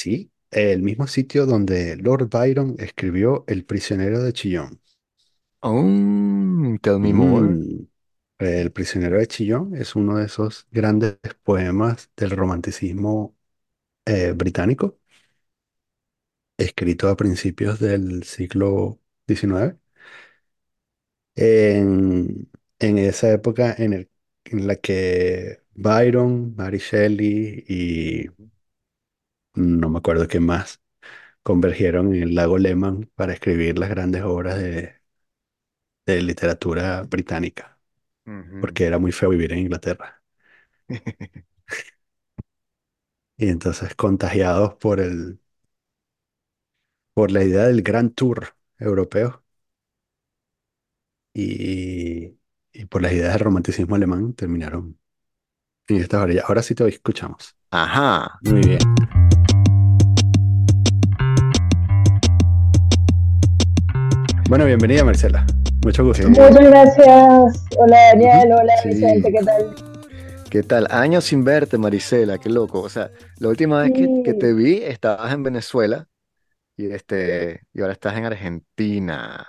sí, el mismo sitio donde Lord Byron escribió El prisionero de Chillón. Oh, tell me more. Mm, El prisionero de Chillón es uno de esos grandes poemas del romanticismo eh, británico, escrito a principios del siglo XIX. En, en esa época en, el- en la que Byron, Mary Shelley y no me acuerdo quién más convergieron en el lago Lehmann para escribir las grandes obras de, de literatura británica, porque era muy feo vivir en Inglaterra. Y entonces contagiados por el, por la idea del Grand Tour europeo y, y por las ideas del romanticismo alemán, terminaron en esta orilla. Ahora sí te escuchamos. Ajá. Muy bien. Bueno, bienvenida Marcela. Mucho gusto. Muchas gracias. Hola Daniel, hola Sí. Vicente, ¿qué tal? ¿Qué tal? Años sin verte, Marisela, qué loco. O sea, la última vez que, que te vi estabas en Venezuela y, este, y ahora estás en Argentina.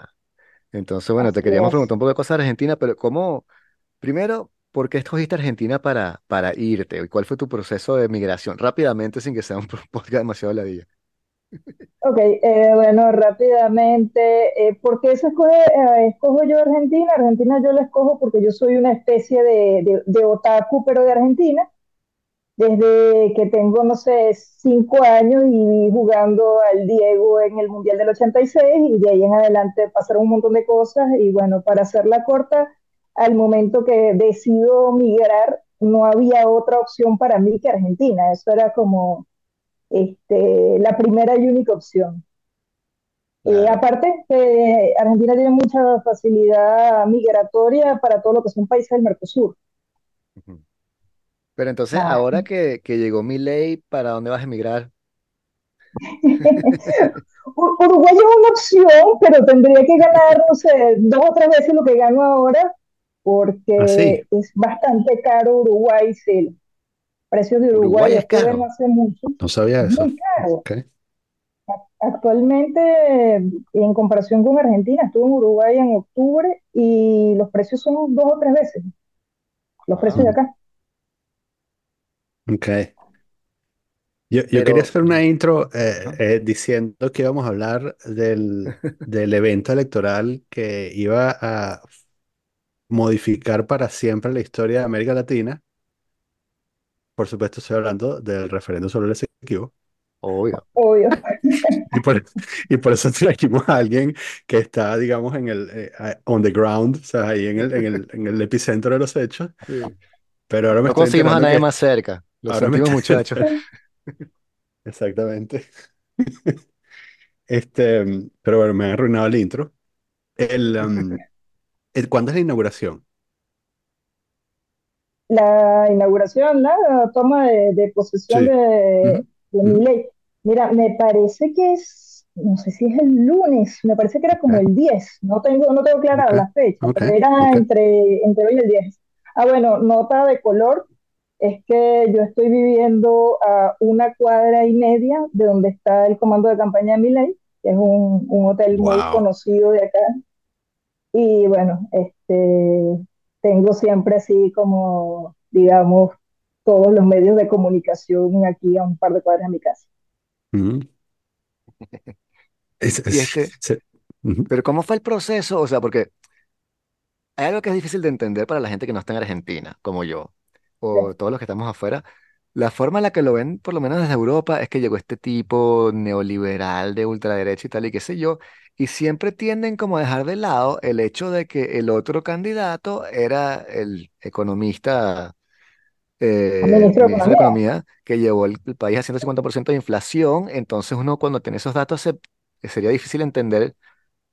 Entonces, bueno, te queríamos es. preguntar un poco de cosas de Argentina, pero ¿cómo, primero, por qué escogiste Argentina para, para irte? ¿Y cuál fue tu proceso de migración? Rápidamente, sin que sea un podcast demasiado ladilla. Ok, eh, bueno, rápidamente, eh, ¿por qué escoge, eh, escojo yo Argentina? Argentina yo la escojo porque yo soy una especie de, de, de otaku, pero de Argentina. Desde que tengo, no sé, cinco años y jugando al Diego en el Mundial del 86 y seis y de ahí en adelante pasaron un montón de cosas y bueno, para hacerla corta, al momento que decido migrar, no había otra opción para mí que Argentina. Eso era como este, la primera y única opción. Eh, aparte, que Argentina tiene mucha facilidad migratoria para todo lo que son países del Mercosur. Pero entonces, Ah, ahora que, que llegó mi ley, ¿para dónde vas a emigrar? Ur- Uruguay es una opción, pero tendría que ganar, no sé, dos o tres veces lo que gano ahora, porque es bastante caro Uruguay, sí. Precios de Uruguay, Uruguay es estuve no caro. hace mucho, no sabía es eso. muy caro. Actualmente, en comparación con Argentina, estuve en Uruguay en octubre y los precios son dos o tres veces los precios de acá. Ok. Yo, yo quería hacer una intro eh, eh, diciendo que íbamos a hablar del, del evento electoral que iba a modificar para siempre la historia de América Latina. Por supuesto, estoy hablando del referendo sobre el Esequibo. Obvio. Obvio. Y por, y por eso trajimos a alguien que está, digamos, en el, eh, on the ground, o sea, ahí en el, en el, en el epicentro de los hechos. Sí. Pero ahora me No conseguimos a nadie que, más cerca. Lo ahora sentimos, muchachos. exactamente. Este, pero bueno, me ha arruinado el intro. El, um, el- ¿cuándo es la inauguración? La inauguración, la toma de, de posesión Sí. de, Milei. Mira, me parece que es, no sé si es el lunes, me parece que era como el 10, no tengo, no tengo clara ok, la fecha, pero era entre, entre hoy y el 10. Ah, bueno, nota de color, es que yo estoy viviendo a una cuadra y media de donde está el comando de campaña de Milei, que es un, un hotel muy conocido de acá, y bueno, este, tengo siempre así como, digamos, todos los medios de comunicación aquí a un par de cuadras de mi casa. Es- es- este, pero ¿cómo fue el proceso? O sea, porque hay algo que es difícil de entender para la gente que no está en Argentina, como yo, o todos los que estamos afuera. La forma en la que lo ven, por lo menos desde Europa, es que llegó este tipo neoliberal de ultraderecha y tal, y qué sé yo, y siempre tienden como a dejar de lado el hecho de que el otro candidato era el economista, eh, ministro de ministro de Economía. Economía, que llevó el, el país a 150% de inflación, entonces uno cuando tiene esos datos se- sería difícil entender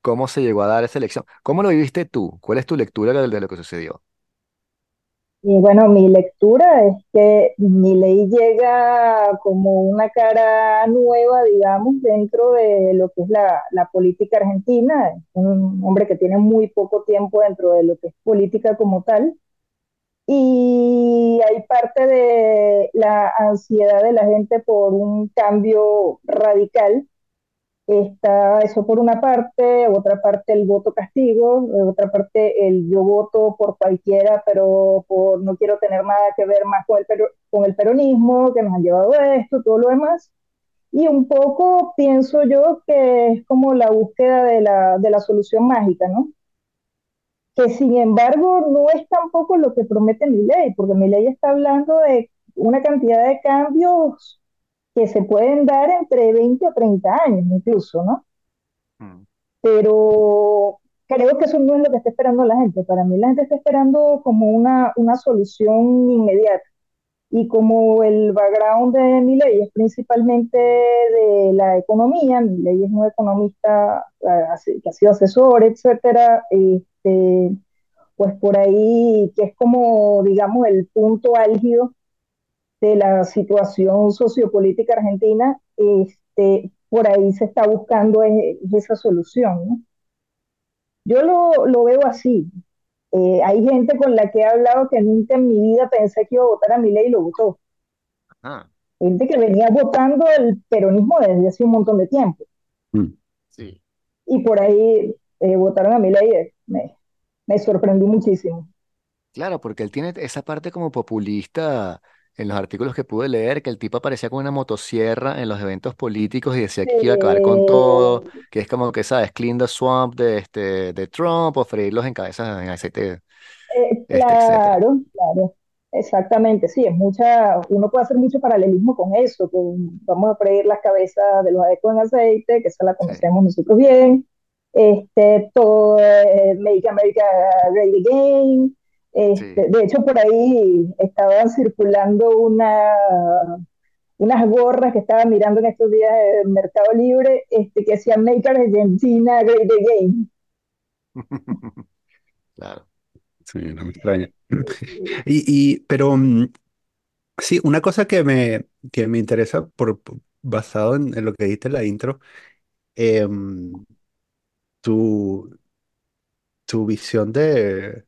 cómo se llegó a dar esa elección. ¿Cómo lo viviste tú? ¿Cuál es tu lectura de, de lo que sucedió? Y bueno, mi lectura es que Milei llega como una cara nueva, digamos, dentro de lo que es la, la política argentina. Es un hombre que tiene muy poco tiempo dentro de lo que es política como tal y hay parte de la ansiedad de la gente por un cambio radical. Está eso por una parte, otra parte el voto castigo, otra parte el yo voto por cualquiera, pero por no quiero tener nada que ver más con el, con el peronismo, que nos han llevado a esto, todo lo demás. Y un poco pienso yo que es como la búsqueda de la, de la solución mágica, ¿no? que sin embargo no es tampoco lo que promete mi ley, porque mi ley está hablando de una cantidad de cambios que se pueden dar entre 20 o 30 años incluso, ¿no? Mm. Pero creo que eso no es lo que está esperando la gente. Para mí la gente está esperando como una, una solución inmediata. Y como el background de mi ley es principalmente de la economía, mi ley es un economista que ha sido asesor, etcétera, este, pues por ahí, que es como, digamos, el punto álgido de la situación sociopolítica argentina, este, por ahí se está buscando esa solución. Yo lo, lo, veo así. Eh, hay gente con la que he hablado que nunca en mi vida pensé que iba a votar a mi ley y lo votó. Gente que venía votando el peronismo desde hace un montón de tiempo. Mm. Sí. Y por ahí eh, votaron a mi ley. Me, me sorprendí muchísimo. Claro, porque él tiene esa parte como populista en los artículos que pude leer, que el tipo aparecía con una motosierra en los eventos políticos y decía que iba a acabar con todo, que es como que, ¿sabes? Clean the swamp de, este, de Trump o freírlos en cabezas en aceite. Eh, este, claro, claro. Exactamente, sí, es mucha, uno puede hacer mucho paralelismo con eso, con, vamos a freír las cabezas de los adecos en aceite, que esa la conocemos nosotros bien, este, todo eh, Make America Great Again. Este, De hecho, por ahí estaban circulando una, unas gorras que estaba mirando en estos días en Mercado Libre este, que decían Make Argentina Great Again. claro. Sí, no me extraña. Y, y, pero mm, sí, una cosa que me, que me interesa por, basado en, lo que dijiste en la intro, eh, tu, tu visión de,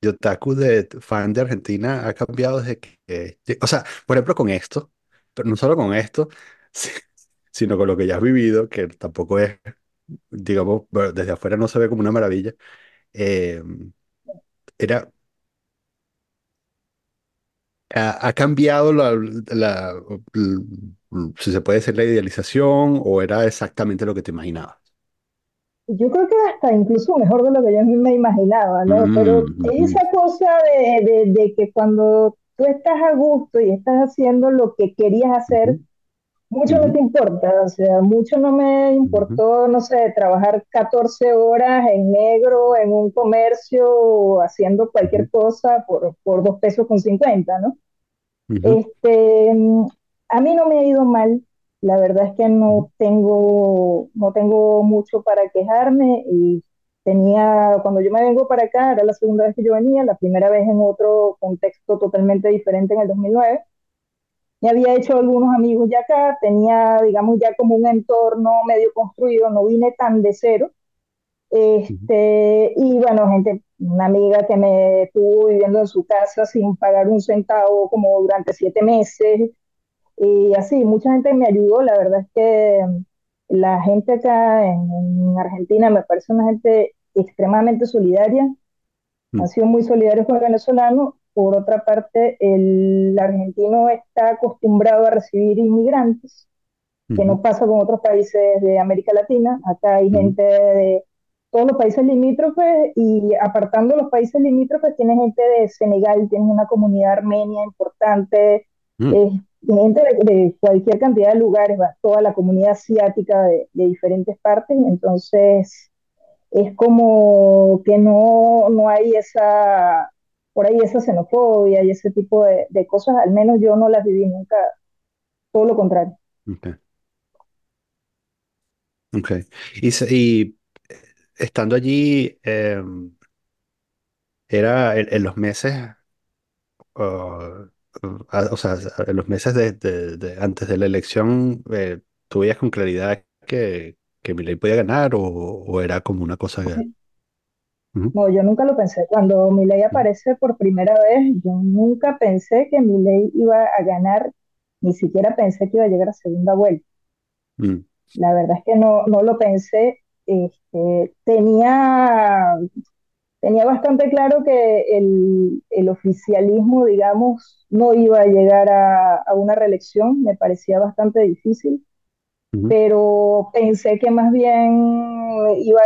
de otaku, de fan de Argentina, ha cambiado desde que, o sea, por ejemplo, con esto, pero no solo con esto, sino con lo que ya has vivido, que tampoco es, digamos, desde afuera no se ve como una maravilla. Eh, era, ha, cambiado la, si se puede decir, la idealización o era exactamente lo que te imaginabas yo creo que hasta incluso mejor de lo que yo me imaginaba, ¿no? Mm, Pero esa cosa de, de, que cuando tú estás a gusto y estás haciendo lo que querías hacer, mucho no te importa, o sea, mucho no me importó, no sé, trabajar 14 horas en negro en un comercio haciendo cualquier cosa por, por dos pesos con 50, ¿no? Este, a mí no me ha ido mal, la verdad es que no tengo, no tengo mucho para quejarme y tenía, cuando yo me vengo para acá, era la segunda vez que yo venía, la primera vez en otro contexto totalmente diferente en el 2009. Me había hecho algunos amigos ya acá, tenía, digamos, ya como un entorno medio construido, no vine tan de cero. Este, y bueno, gente, una amiga que me estuvo viviendo en su casa sin pagar un centavo como durante siete meses, y así, mucha gente me ayudó, la verdad es que la gente acá en, Argentina me parece una gente extremadamente solidaria, mm. han sido muy solidarios con el venezolano. Por otra parte, el argentino está acostumbrado a recibir inmigrantes, que no pasa con otros países de América Latina. Acá hay gente de todos los países limítrofes y apartando los países limítrofes, tiene gente de Senegal, tiene una comunidad armenia importante, mm gente de, cualquier cantidad de lugares, toda la comunidad asiática de, diferentes partes, entonces es como que no, no hay esa, por ahí esa xenofobia y ese tipo de, cosas, al menos yo no las viví nunca, todo lo contrario. Ok. Y, estando allí, em, era en, los meses o sea, en los meses de, antes de la elección, eh, ¿tú veías con claridad que, que Milei podía ganar o, era como una cosa que... Ujú, No, yo nunca lo pensé. Cuando Milei aparece por primera vez, yo nunca pensé que Milei iba a ganar, ni siquiera pensé que iba a llegar a segunda vuelta. mm, La verdad es que no, no lo pensé. Este, tenía, tenía bastante claro que el, el oficialismo, digamos, no iba a llegar a, a una reelección. Me parecía bastante difícil ujú, pero pensé que más bien iba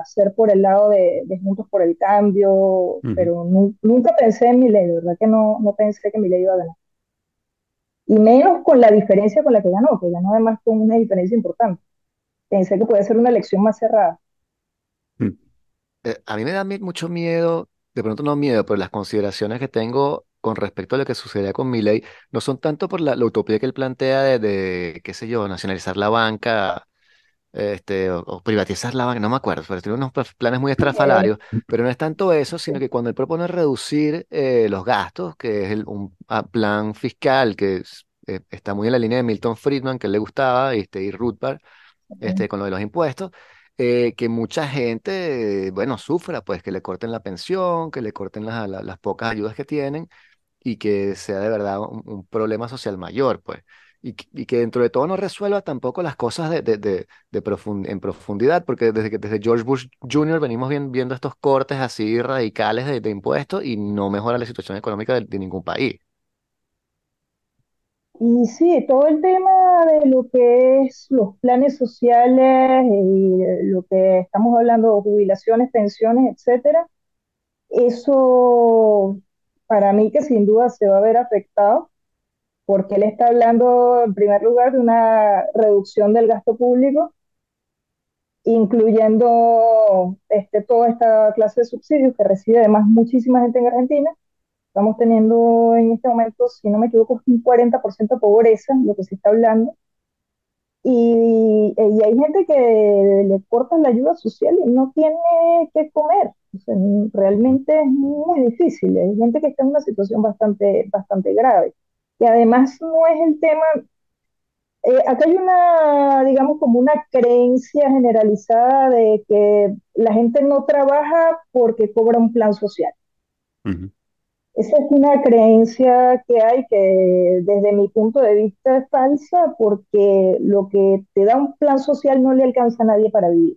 a ser por el lado de, de Juntos por el Cambio, ujú, pero nu- nunca pensé en Milei, de verdad que no, no pensé que Milei iba a ganar. Y menos con la diferencia con la que ganó, que ganó además con una diferencia importante. Pensé que podía ser una elección más cerrada. Eh, a mí me da mucho miedo, de pronto no miedo, pero las consideraciones que tengo con respecto a lo que sucedería con Milei no son tanto por la, la utopía que él plantea de, de, qué sé yo, nacionalizar la banca este, o, o privatizar la banca, no me acuerdo, pero tiene unos pla- planes muy estrafalarios, pero no es tanto eso, sino que cuando él propone reducir eh, los gastos, que es el- un plan fiscal que es- eh, está muy en la línea de Milton Friedman, que él le gustaba, este, y Rothbard, este, con lo de los impuestos, eh, que mucha gente, bueno, sufra, pues que le corten la pensión, que le corten las, la- las pocas ayudas que tienen y que sea de verdad un, problema social mayor, pues. Y, y que dentro de todo no resuelva tampoco las cosas de, de, de, de profun- en profundidad, porque desde que desde George Bush Jr. venimos vien- viendo estos cortes así radicales de, impuestos y no mejora la situación económica de ningún país. y sí, todo el tema de lo que es los planes sociales y lo que estamos hablando, jubilaciones, pensiones, etcétera, eso para mí que sin duda se va a ver afectado porque él está hablando en primer lugar de una reducción del gasto público, incluyendo este, toda esta clase de subsidios que recibe además muchísima gente en Argentina. Estamos teniendo en este momento, si no me equivoco, un 40% de pobreza, lo que se está hablando. Y, y, hay gente que le cortan la ayuda social y no tiene que comer. O sea, realmente es muy difícil. Hay gente que está en una situación bastante, bastante grave. Y además no es el tema eh, acá hay una, digamos, como una creencia generalizada de que la gente no trabaja porque cobra un plan social. ujú, Esa es una creencia que hay que desde mi punto de vista es falsa porque lo que te da un plan social no le alcanza a nadie para vivir.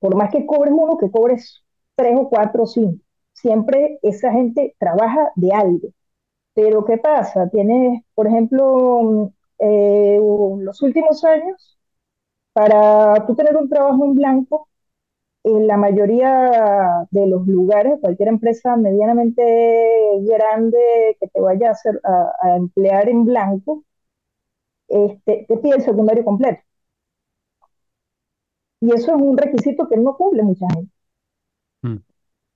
Por más que cobres uno, que cobres tres o cuatro o cinco, siempre esa gente trabaja de algo. Pero ¿qué pasa? Tienes, por ejemplo, eh, los últimos años, para tú tener un trabajo en blanco, en la mayoría de los lugares, cualquier empresa medianamente grande que te vaya a, hacer, a, a emplear en blanco, este, te pide el secundario completo. Y eso es un requisito que no cumple mucha gente. mm,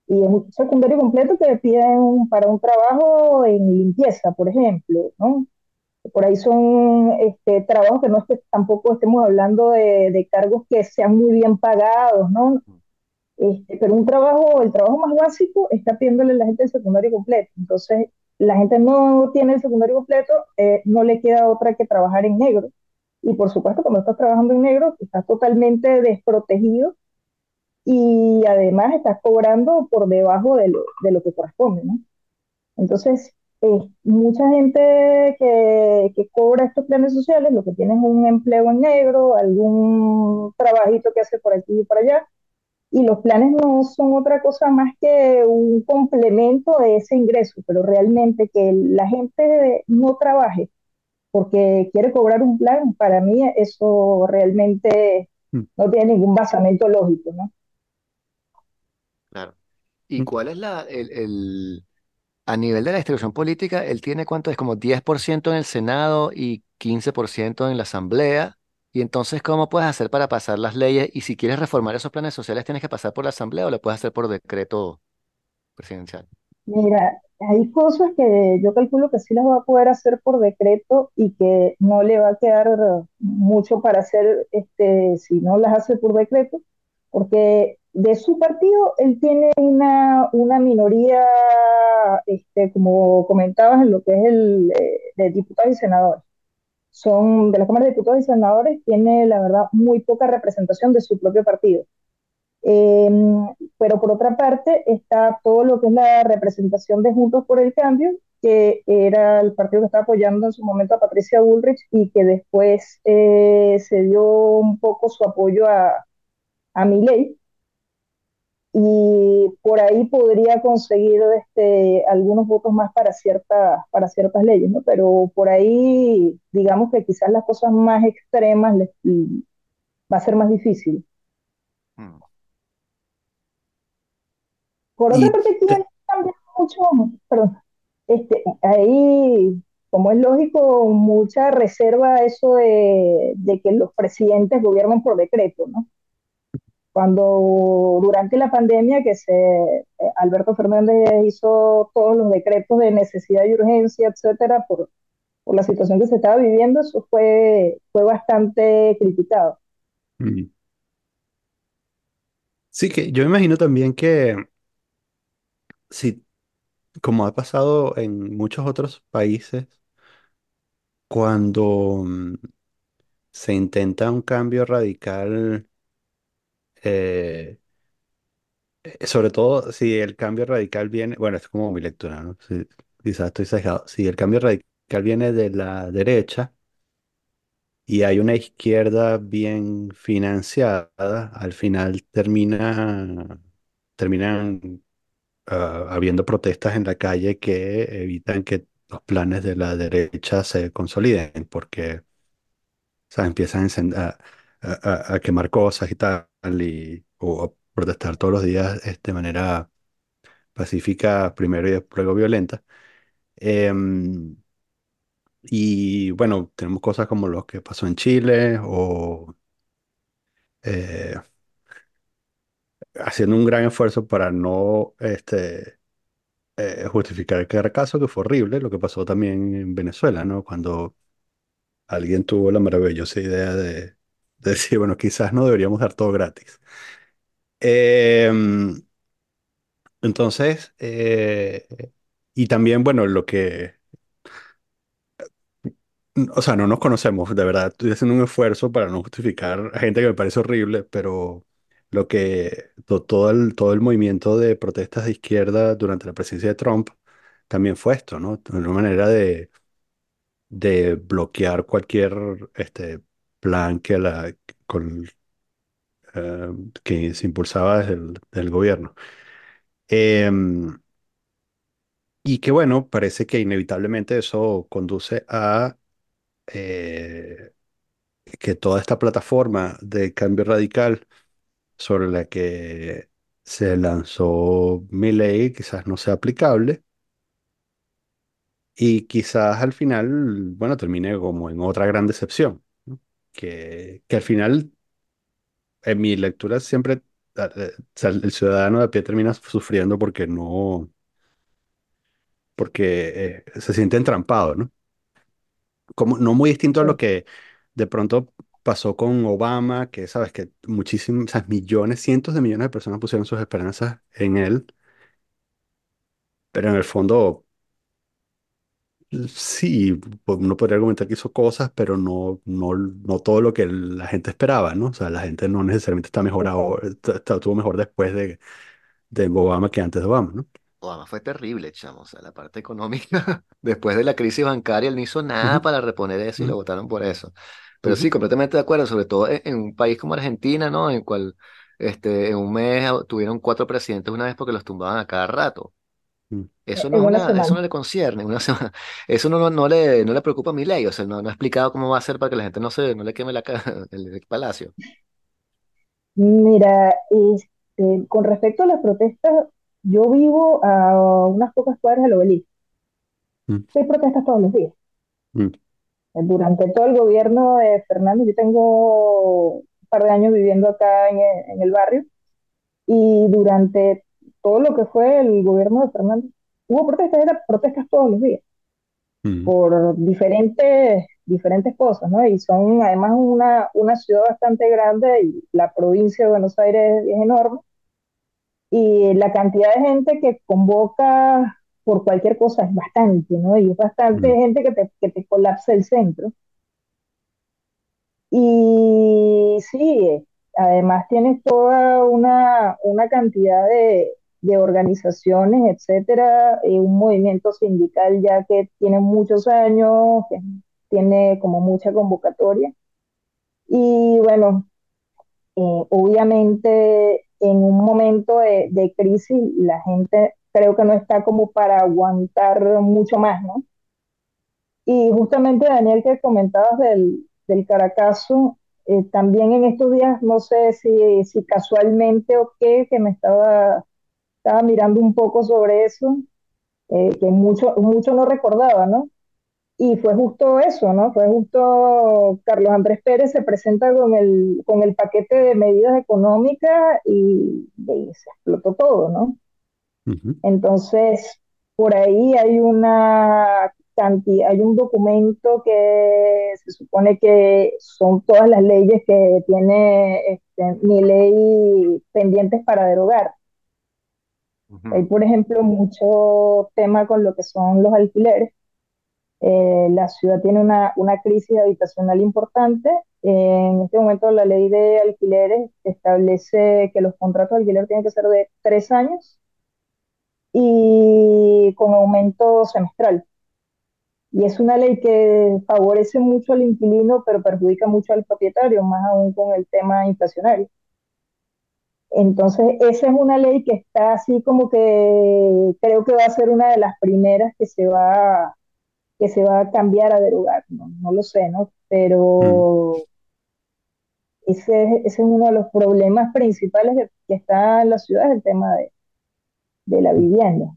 Y es un secundario completo que piden para un trabajo en limpieza, por ejemplo, ¿no? Por ahí son este, trabajos que no es que tampoco estemos hablando de, cargos que sean muy bien pagados, ¿no? Este, pero un trabajo, el trabajo más básico está pidiéndole a la gente el secundario completo. Entonces, la gente no tiene el secundario completo, eh, no le queda otra que trabajar en negro. Y por supuesto, cuando estás trabajando en negro, estás totalmente desprotegido y además estás cobrando por debajo de lo, de lo que corresponde, ¿no? Entonces, eh, mucha gente que, que, cobra estos planes sociales, lo que tiene es un empleo en negro, algún trabajito que hace por aquí y por allá, y los planes no son otra cosa más que un complemento de ese ingreso, pero realmente que la gente no trabaje porque quiere cobrar un plan, para mí eso realmente mm, no tiene ningún basamento lógico, ¿no? Claro. ¿Y cuál es la, el, el- a nivel de la distribución política, él tiene cuánto es como 10% en el Senado y 15% en la Asamblea? Y entonces, ¿cómo puedes hacer para pasar las leyes? Y si quieres reformar esos planes sociales, ¿tienes que pasar por la Asamblea o lo puedes hacer por decreto presidencial? Mira, hay cosas que yo calculo que sí las va a poder hacer por decreto y que no le va a quedar mucho para hacer este, si no las hace por decreto, porque de su partido él tiene una, una minoría, este, como comentabas, en lo que es el eh, de diputados y senadores. Son de la Cámara de Diputados y Senadores, tiene la verdad muy poca representación de su propio partido Eh, pero por otra parte está todo lo que es la representación de Juntos por el Cambio, que era el partido que estaba apoyando en su momento a Patricia Bullrich y que después eh, se dio un poco su apoyo a, a y por ahí podría conseguir este, algunos votos más para, ciertas para ciertas leyes, ¿no? Pero por ahí, digamos que quizás las cosas más extremas les, va a ser más difícil. Mm. Por otra parte, aquí cambia mucho, perdón, este, ahí, como es lógico, mucha reserva eso de, de que los presidentes gobiernen por decreto, ¿no? Cuando durante la pandemia que se eh, Alberto Fernández hizo todos los decretos de necesidad y urgencia, etcétera, por, por la situación que se estaba viviendo, eso fue, fue bastante criticado. Mm. Sí, que yo imagino también que si, como ha pasado en muchos otros países, cuando mm, se intenta un cambio radical, eh, eh, sobre todo si el cambio radical viene, bueno, es como mi lectura, ¿no? Si- quizás estoy sesgado. Si el cambio radical viene de la derecha y hay una izquierda bien financiada, al final termina, terminan ah, habiendo protestas en la calle que evitan que los planes de la derecha se consoliden, porque o empiezan a, a- a- a quemar cosas y tal, y, o protestar todos los días este, de manera pacífica primero y luego violenta. Em, y bueno, tenemos cosas como lo que pasó en Chile o eh, haciendo un gran esfuerzo para no este, eh, justificar el caso, que fue horrible, lo que pasó también en Venezuela, ¿no? Cuando alguien tuvo la maravillosa idea de, de decir, bueno, quizás no deberíamos dar todo gratis. Em, entonces, eh, y también, bueno, lo que O sea, no nos conocemos, de verdad. Estoy haciendo un esfuerzo para no justificar a gente que me parece horrible, pero lo que to- todo el, todo el movimiento de protestas de izquierda durante la presidencia de Trump también fue esto, ¿no? Una manera de, de bloquear cualquier este, plan que, la, eh, que se impulsaba desde el gobierno. Em, y que bueno, parece que inevitablemente eso conduce a eh, que toda esta plataforma de cambio radical sobre la que se lanzó mi ley quizás no sea aplicable y quizás al final, bueno, termine como en otra gran decepción. Que, que al final, en mi lectura siempre, eh, el ciudadano de a pie termina sufriendo porque no, porque eh, se siente entrampado, ¿no? como, no muy distinto a lo que de pronto pasó con Obama, que sabes que o sea, millones, cientos de millones de personas pusieron sus esperanzas en él, pero en el fondo sí, pues, uno podría argumentar que hizo cosas, pero no, no, no todo lo que la gente esperaba, ¿no? O sea, la gente no necesariamente está mejor ahora, está- está- estuvo mejor después de, de Obama que antes de Obama, ¿no? Obama fue terrible, chamo. O sea, la parte económica, después de la crisis bancaria, él no hizo nada Ujú, para reponer eso y lo ujú, votaron por eso. Pero ujú, sí, completamente de acuerdo, sobre todo en, en un país como Argentina, ¿no? En el cual este, en un mes ah, tuvieron cuatro presidentes una vez porque los tumbaban a cada rato. Ujú, Eso no En es una una, eso semana. no le concierne, una semana. Eso no, no, no le, no le preocupa a mi ley, o sea, no, no ha explicado cómo va a hacer para que la gente no se, no le queme la, ca- el, el palacio. Mira, este, con respecto a las protestas, yo vivo a unas pocas cuadras del obelisco. ujú, Hay protestas todos los días. ujú, Durante todo el gobierno de Fernández, yo tengo un par de años viviendo acá en el, en el barrio, y durante todo lo que fue el gobierno de Fernández, hubo protestas, eran protestas todos los días, ujú, por diferentes, diferentes cosas, ¿no? Y son además una, una ciudad bastante grande y la provincia de Buenos Aires es enorme, y la cantidad de gente que convoca por cualquier cosa es bastante, ¿no? Y es bastante ujú, gente que te, que te colapsa el centro. Y sí, además tienes toda una, una cantidad de, de organizaciones, etcétera, y un movimiento sindical ya que tiene muchos años, tiene como mucha convocatoria. Y bueno, eh, obviamente en un momento de, de crisis la gente creo que no está como para aguantar mucho más, ¿no? Y justamente, Daniel, que comentabas del, del Caracazo, eh, también en estos días, no sé si, si casualmente o qué, que me estaba, estaba mirando un poco sobre eso, eh, que mucho, mucho no recordaba, ¿no? Y fue justo eso, ¿no? Fue justo Carlos Andrés Pérez se presenta con el, con el paquete de medidas económicas y, y se explotó todo, ¿no? Entonces, por ahí hay una cantidad, hay un documento que se supone que son todas las leyes que tiene este, mi ley pendientes para derogar. Hay, por ejemplo, mucho tema con lo que son los alquileres. Eh, la ciudad tiene una, una crisis habitacional importante. En este momento la ley de alquileres establece que los contratos de alquiler tienen que ser de tres años y con aumento semestral. Y es una ley que favorece mucho al inquilino, pero perjudica mucho al propietario, más aún con el tema inflacionario. Entonces, esa es una ley que está así como que creo que va a ser una de las primeras que se va, que se va a cambiar a derogar. No, no lo sé, ¿no? mm. Pero ese, ese es uno de los problemas principales que, que está en la ciudad, el tema de, de la vivienda.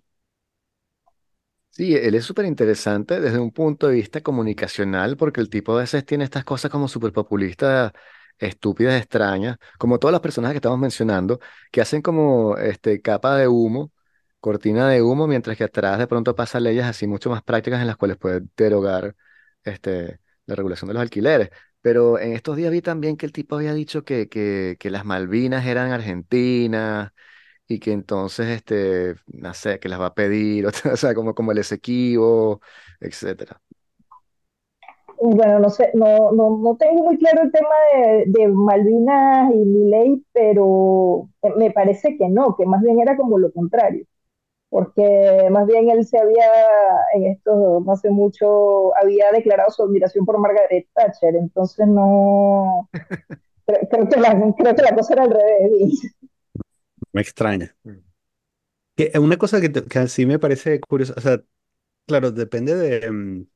Sí, él es súper interesante desde un punto de vista comunicacional, porque el tipo a veces tiene estas cosas como súper populistas, estúpidas, extrañas, como todas las personas que estamos mencionando, que hacen como este, capa de humo, cortina de humo, mientras que atrás de pronto pasan leyes así mucho más prácticas en las cuales puede derogar este, la regulación de los alquileres. Pero en estos días vi también que el tipo había dicho que, que, que las Malvinas eran argentinas y que entonces, este, no sé, que las va a pedir, o sea, como, como el Esequibo, etcétera. Bueno, no sé, no, no, no tengo muy claro el tema de, de Malvinas y Milei, pero me parece que no, que más bien era como lo contrario, porque más bien él se había, en esto no hace mucho, había declarado su admiración por Margaret Thatcher, entonces no, creo, creo que la, creo que la cosa era al revés. Me extraña. Que una cosa que, que sí me parece curiosa, o sea, claro, depende de... mm,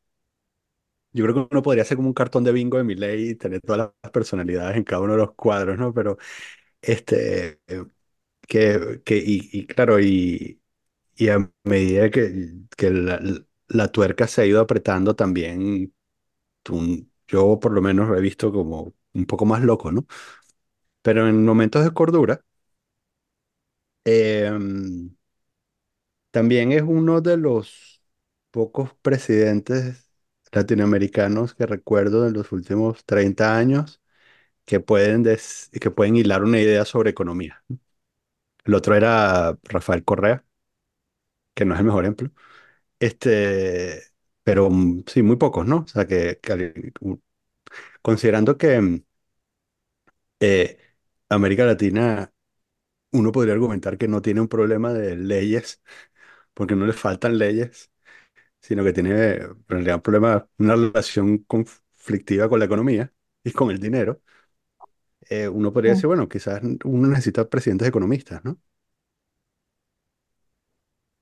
Yo creo que uno podría hacer como un cartón de bingo de Milei y tener todas las personalidades en cada uno de los cuadros, ¿no? Pero, este, eh, que, que y, y claro, y, y a medida que, que la, la tuerca se ha ido apretando también, tú- yo por lo menos lo he visto como un poco más loco, ¿no? Pero en momentos de cordura, em, también es uno de los pocos presidentes latinoamericanos que recuerdo en los últimos 30 años que pueden, des- que pueden hilar una idea sobre economía. El otro era Rafael Correa, que no es el mejor ejemplo. Este, pero mm, sí, muy pocos, ¿no? O sea, que, considerando que mm, eh, América Latina, uno podría argumentar que no tiene un problema de leyes, porque no le faltan leyes, sino que tiene en realidad un problema, una relación conflictiva con la economía y con el dinero. Eh, uno podría decir, bueno, quizás uno necesita presidentes economistas, ¿no?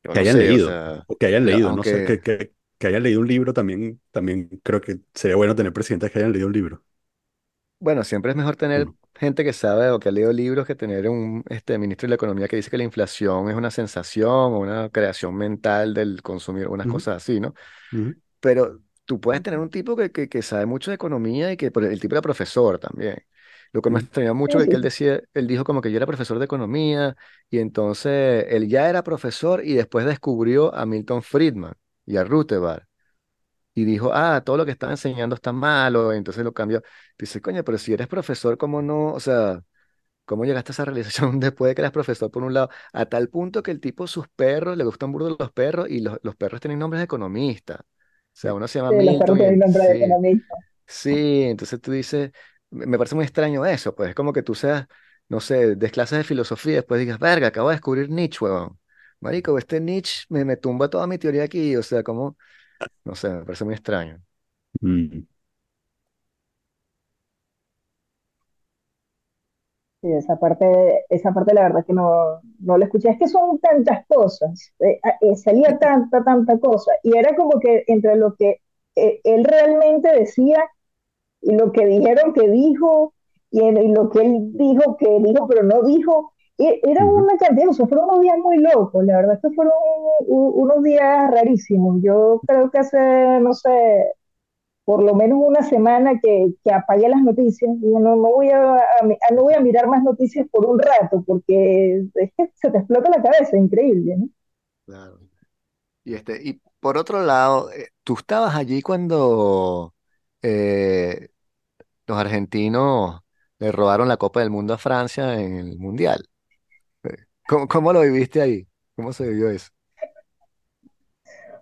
Yo que no hayan sé, o leído, sea, o que hayan leído, no sé, que, que, que hayan leído un libro también, también creo que sería bueno tener presidentes que hayan leído un libro. Bueno, siempre es mejor tener gente que sabe o que ha leído libros que tener un este, ministro de la Economía que dice que la inflación es una sensación o una creación mental del consumir, unas cosas así, ¿no? Pero tú puedes tener un tipo que, que, que sabe mucho de economía y que el tipo era profesor también. Lo que me extrañó mucho es que él decía, él dijo como que yo era profesor de economía y entonces él ya era profesor y después descubrió a Milton Friedman y a Rutherford y dijo, ah, todo lo que estaba enseñando está malo, entonces lo cambió. Dice, coño, pero si eres profesor, ¿cómo no? O sea, ¿cómo llegaste a esa realización después de que eras profesor por un lado? A tal punto que el tipo, sus perros, le gustan burdo los perros y los, los perros tienen nombres de economistas. O sea, uno se llama sí, los perros tienen de economista. entonces tú dices, me parece muy extraño eso, pues es como que tú seas, no sé, des clases de filosofía y después digas, verga, acabo de descubrir Nietzsche, huevón. Marico, este Nietzsche me, me tumba toda mi teoría aquí, o sea, como, no sé, me parece muy extraño. Mm, Sí, esa parte, esa parte la verdad que no, no la escuché. Es que son tantas cosas, eh, eh, salía tanta, tanta cosa. Y era como que entre lo que eh, él realmente decía y lo que dijeron que dijo y, el- y lo que él dijo que dijo pero no dijo, era una cantidad, o sea, fueron unos días muy locos, la verdad que fueron unos días rarísimos. Yo creo que hace, no sé, por lo menos una semana que, que apagué las noticias. Digo, no, no voy a, a mi- a- no voy a mirar más noticias por un rato, porque es que se te explota la cabeza, increíble, ¿no? Claro. Y, este, y por otro lado, eh, tú estabas allí cuando eh, los argentinos le robaron la Copa del Mundo a Francia en el Mundial. ¿Cómo, cómo lo viviste ahí? ¿Cómo se vivió eso?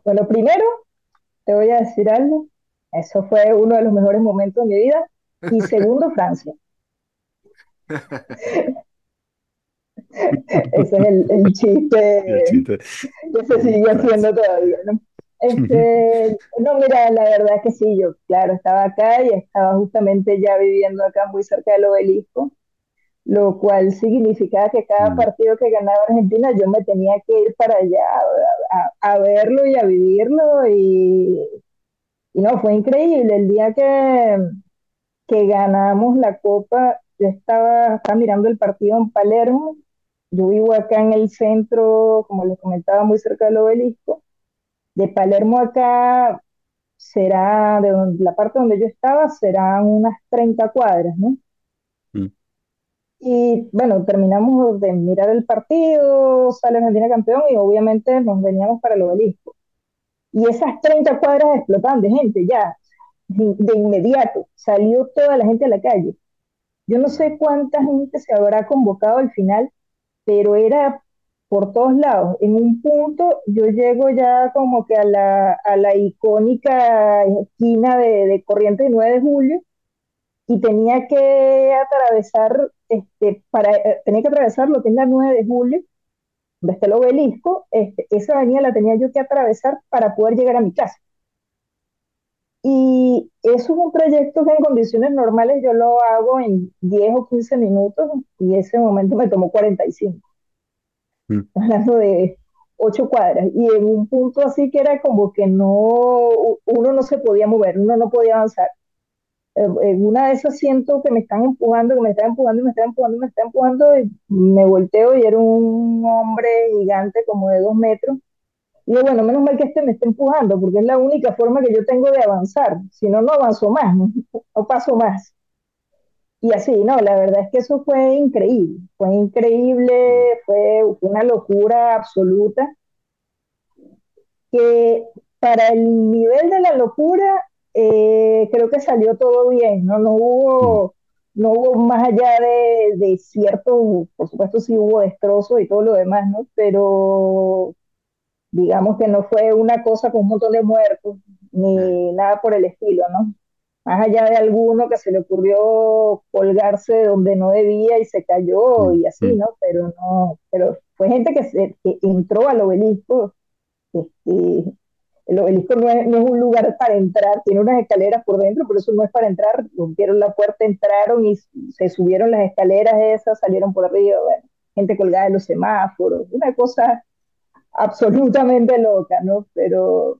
Bueno, primero te voy a decir algo, eso fue uno de los mejores momentos de mi vida. Y segundo, Francia. Ese es el, el chiste El chiste. que se sigue Francia. haciendo todavía, ¿no? Este, no, mira, la verdad es que sí, yo, claro, estaba acá y estaba justamente ya viviendo acá muy cerca del obelisco, lo cual significaba que cada Mm, partido que ganaba Argentina yo me tenía que ir para allá a, a- a verlo y a vivirlo y, y no, fue increíble. El día que, que ganamos la copa, yo estaba, estaba mirando el partido en Palermo, yo vivo acá en el centro, como les comentaba, muy cerca del obelisco. De Palermo acá será, de donde- la parte donde yo estaba, serán unas 30 cuadras, ¿no? mm, Y bueno, terminamos de mirar el partido, sale Argentina campeón y obviamente nos veníamos para el obelisco. Y esas 30 cuadras explotaban de gente ya, de, inmediato, salió toda la gente a la calle. Yo no sé cuánta gente se habrá convocado al final, pero era por todos lados. En un punto yo llego ya como que a la, a la icónica esquina de, de Corrientes y 9 de Julio y tenía que atravesar, este, para, eh, tenía que atravesar lo que es la 9 de Julio, donde está el obelisco, este, esa avenida la tenía yo que atravesar para poder llegar a mi casa. Y eso es un trayecto que en condiciones normales yo lo hago en 10 o 15 minutos y ese momento me tomó 45 mm, hablando de ocho cuadras, y en un punto así que era como que no, uno no se podía mover, uno no podía avanzar. Eh, En una de esas siento que me están empujando, que me están empujando, me están empujando, me están empujando, y me volteo y era un hombre gigante como de dos metros. Y yo, bueno, menos mal que este me está empujando, porque es la única forma que yo tengo de avanzar. Si no, no avanzo más, no, no paso más. Y así, no, la verdad es que eso fue increíble, fue increíble, fue una locura absoluta que para el nivel de la locura eh, creo que salió todo bien, ¿no? No hubo, no hubo más allá de, de cierto, por supuesto sí hubo destrozos y todo lo demás, ¿no? Pero digamos que no fue una cosa con un montón de muertos, ni nada por el estilo, ¿no? Más allá de alguno que se le ocurrió colgarse de donde no debía y se cayó mm, y así, mm, ¿no? Pero no, pero fue gente que, se, que entró al obelisco este, el obelisco no es, un lugar para entrar, tiene unas escaleras por dentro, pero eso no es para entrar. Rompieron la puerta, entraron y se subieron las escaleras esas, salieron por arriba, bueno, gente colgada de los semáforos, una cosa absolutamente loca, ¿no? Pero,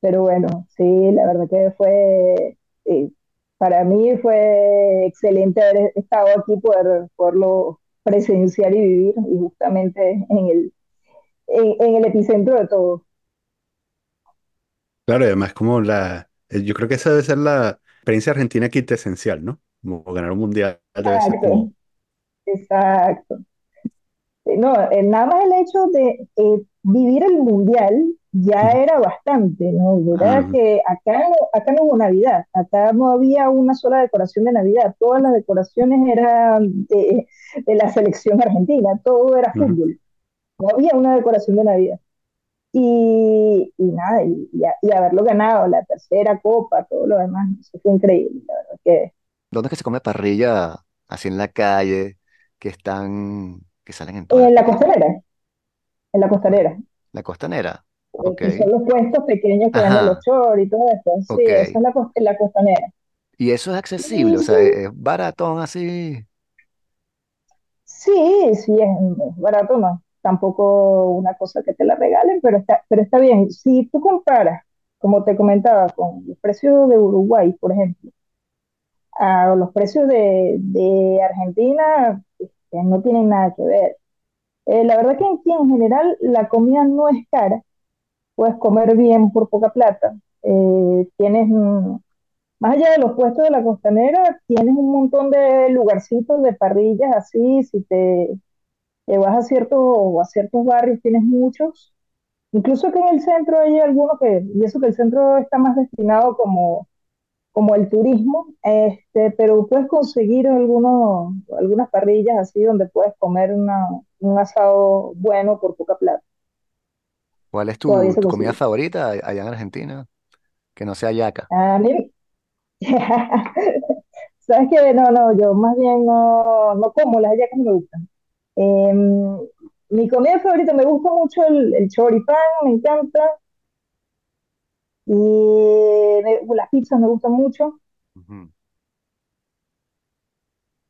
pero bueno, sí, la verdad que fue, eh, para mí fue excelente haber estado aquí, poder, poderlo presenciar y vivir, y justamente en el, en el epicentro de todo. Claro, y además como la, eh, yo creo que esa debe ser la experiencia argentina quintesencial, ¿no? Como ganar un mundial debe ser como, Exacto, exacto. Eh, No, eh, nada más el hecho de eh, vivir el mundial ya era bastante, ¿no? Era Ajá, que acá no, acá no hubo Navidad, acá no había una sola decoración de Navidad, todas las decoraciones eran de, de la selección argentina, todo era ajá. fútbol, no había una decoración de Navidad. Y, y nada, y, y haberlo ganado, la tercera copa, todo lo demás, eso fue increíble, la verdad que. ¿Dónde es que se come parrilla así en la calle, que están, que salen en todas En la costanera, en la costanera. La costanera. Ok. que son los puestos pequeños que venden los Ajá. shorts y todo eso. Sí, Ok. esa es la, cos- la costanera. Y eso es accesible, o sea, es baratón así. sí, sí, es, es barato, no. Tampoco una cosa que te la regalen, pero está, pero está bien. Si tú comparas, como te comentaba, con los precios de Uruguay, por ejemplo, a los precios de, Argentina, este, no tienen nada que ver. Eh, la verdad que aquí en general la comida no es cara, puedes comer bien por poca plata. Eh, tienes, mm, más allá de los puestos de la costanera, tienes un montón de lugarcitos de parrillas así, si te, te vas a ciertos, a ciertos barrios, tienes muchos. Incluso que en el centro hay algunos que, y eso que el centro está más destinado como, como el turismo, este, pero puedes conseguir algunos, algunas parrillas así donde puedes comer una, un asado bueno por poca plata. ¿Cuál es Todavía tu, se tu comida consigue. favorita allá en Argentina? Que no sea yaca. A mí, sabes que no, no, yo más bien no, no como las hallacas, no me gustan. Em, mi comida favorita, me gusta mucho el, el choripán, me encanta, y me- las pizzas me gustan mucho, Ujú.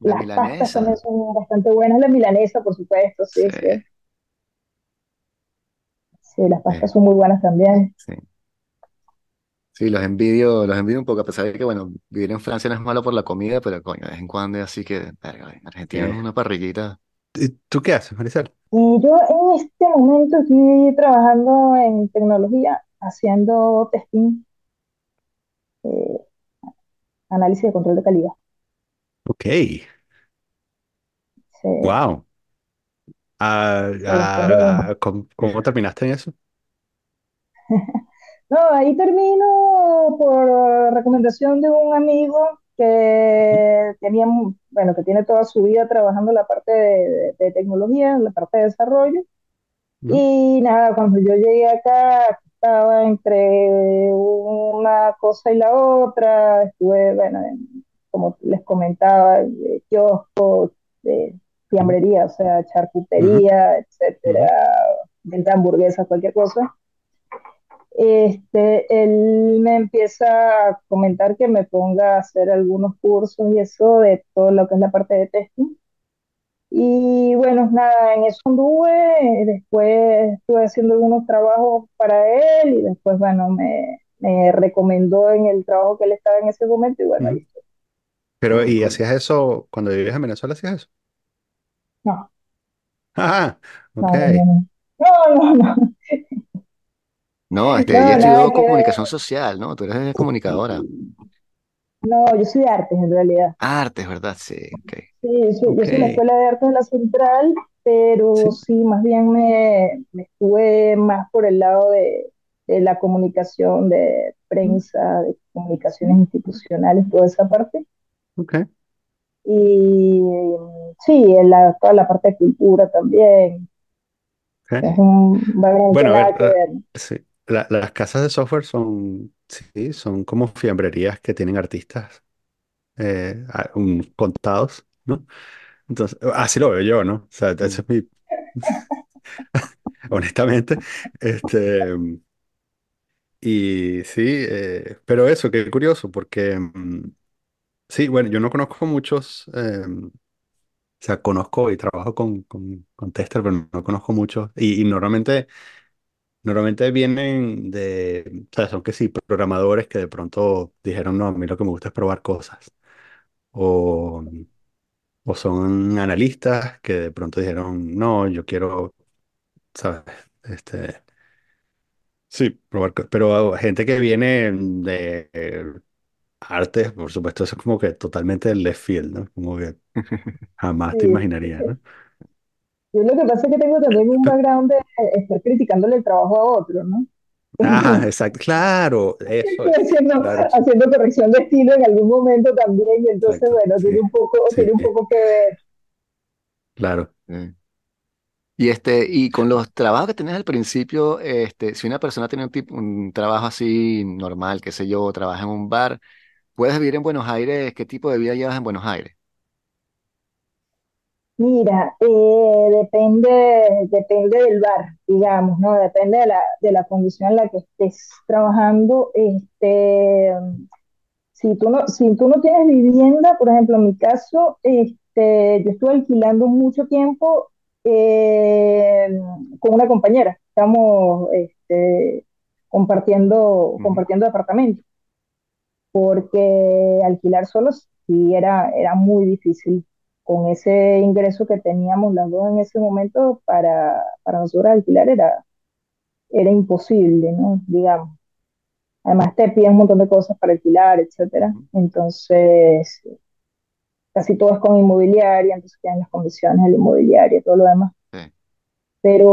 La las pastas también son bastante buenas, la milanesa, por supuesto, Sí, sí, sí, sí, las eh, pastas son muy buenas también. sí. Sí, los envidio, los envidio un poco, a pesar de que, bueno, vivir en Francia no es malo por la comida, pero coño, de vez en cuando es así que, verga, en Argentina Eh, una parrillita. ¿Y ¿Tú qué haces, Maricel? Y yo en este momento estoy trabajando en tecnología, haciendo testing, eh, análisis de control de calidad. Ok, Sí, wow. Ah, ah, ¿cómo, cómo terminaste en eso? No, ahí termino por recomendación de un amigo que tenía, bueno, que tiene toda su vida trabajando en la parte de, de tecnología, en la parte de desarrollo. Y nada, cuando yo llegué acá, estaba entre una cosa y la otra, estuve, bueno, en- como les comentaba, de kiosco, de fiambrería, o sea, charcutería, etcétera, ujú, venta de hamburguesas, cualquier cosa. Este, él me empieza a comentar que me ponga a hacer algunos cursos y eso de todo lo que es la parte de testing. Y bueno, nada, en eso anduve, después estuve haciendo algunos trabajos para él y después, bueno, me, me recomendó en el trabajo que él estaba en ese momento y bueno, ahí ujú. estoy. Pero, ¿y hacías eso cuando vivías en Venezuela? ¿Hacías eso? No, Ajá, ok. no, no, no, no, no, no, este, ella estudió comunicación ver. social, ¿no? Tú eres comunicadora. No, yo soy de artes en realidad. Artes, ¿verdad? Sí, ok. Sí, yo soy, yo la Escuela de Artes de la Central, pero sí, sí, más bien me, me estuve más por el lado de, de la comunicación, de prensa, de comunicaciones institucionales, toda esa parte. ok, Y sí, en la, toda la parte de cultura también. ok. Es un Bueno, a ver, que ver. sí, la- las casas de software son, sí, son como fiambrerías que tienen artistas eh, un- contados, ¿no? Entonces, así lo veo yo, ¿no? O sea, ese es mi, honestamente, este, y sí, eh, pero eso, qué curioso, porque mm, sí, bueno, yo no conozco muchos, eh, o sea, conozco y trabajo con, con, con tester, pero no conozco muchos, y, y normalmente, normalmente vienen de, o sea, son que sí, programadores que de pronto dijeron, no, a mí lo que me gusta es probar cosas, o, o son analistas que de pronto dijeron, no, yo quiero, ¿sabes? Este, sí, probar cosas, pero gente que viene de eh, artes, por supuesto, eso es como que totalmente el left field, ¿no? Como que jamás te Sí. imaginarías, ¿no? Yo lo que pasa es que tengo también un background de estar criticándole el trabajo a otro, ¿no? Ajá, exacto, claro, eso es, haciendo, claro, haciendo corrección de estilo en algún momento también, y entonces, exacto, bueno, tiene un poco, sí, tiene un poco que ver. claro. Eh, Y este, y con los trabajos que tenías al principio, este, si una persona tiene un tipo, un trabajo así normal, qué sé yo, trabaja en un bar, puedes vivir en Buenos Aires, ¿qué tipo de vida llevas en Buenos Aires? Mira, eh, depende, depende del bar, digamos, ¿no? Depende de la, de la condición en la que estés trabajando. Este, si tú no, si tú no tienes vivienda, por ejemplo, en mi caso, este, yo estuve alquilando mucho tiempo eh, con una compañera. Estamos este, compartiendo, Ujú, compartiendo departamento, porque alquilar solos sí era, era muy difícil. Con ese ingreso que teníamos las dos en ese momento, para, para nosotros alquilar era, era imposible, ¿no? Digamos. Además te piden un montón de cosas para alquilar, etcétera. Entonces, casi todo es con inmobiliaria, entonces tienen las condiciones de la inmobiliaria y todo lo demás. sí, Pero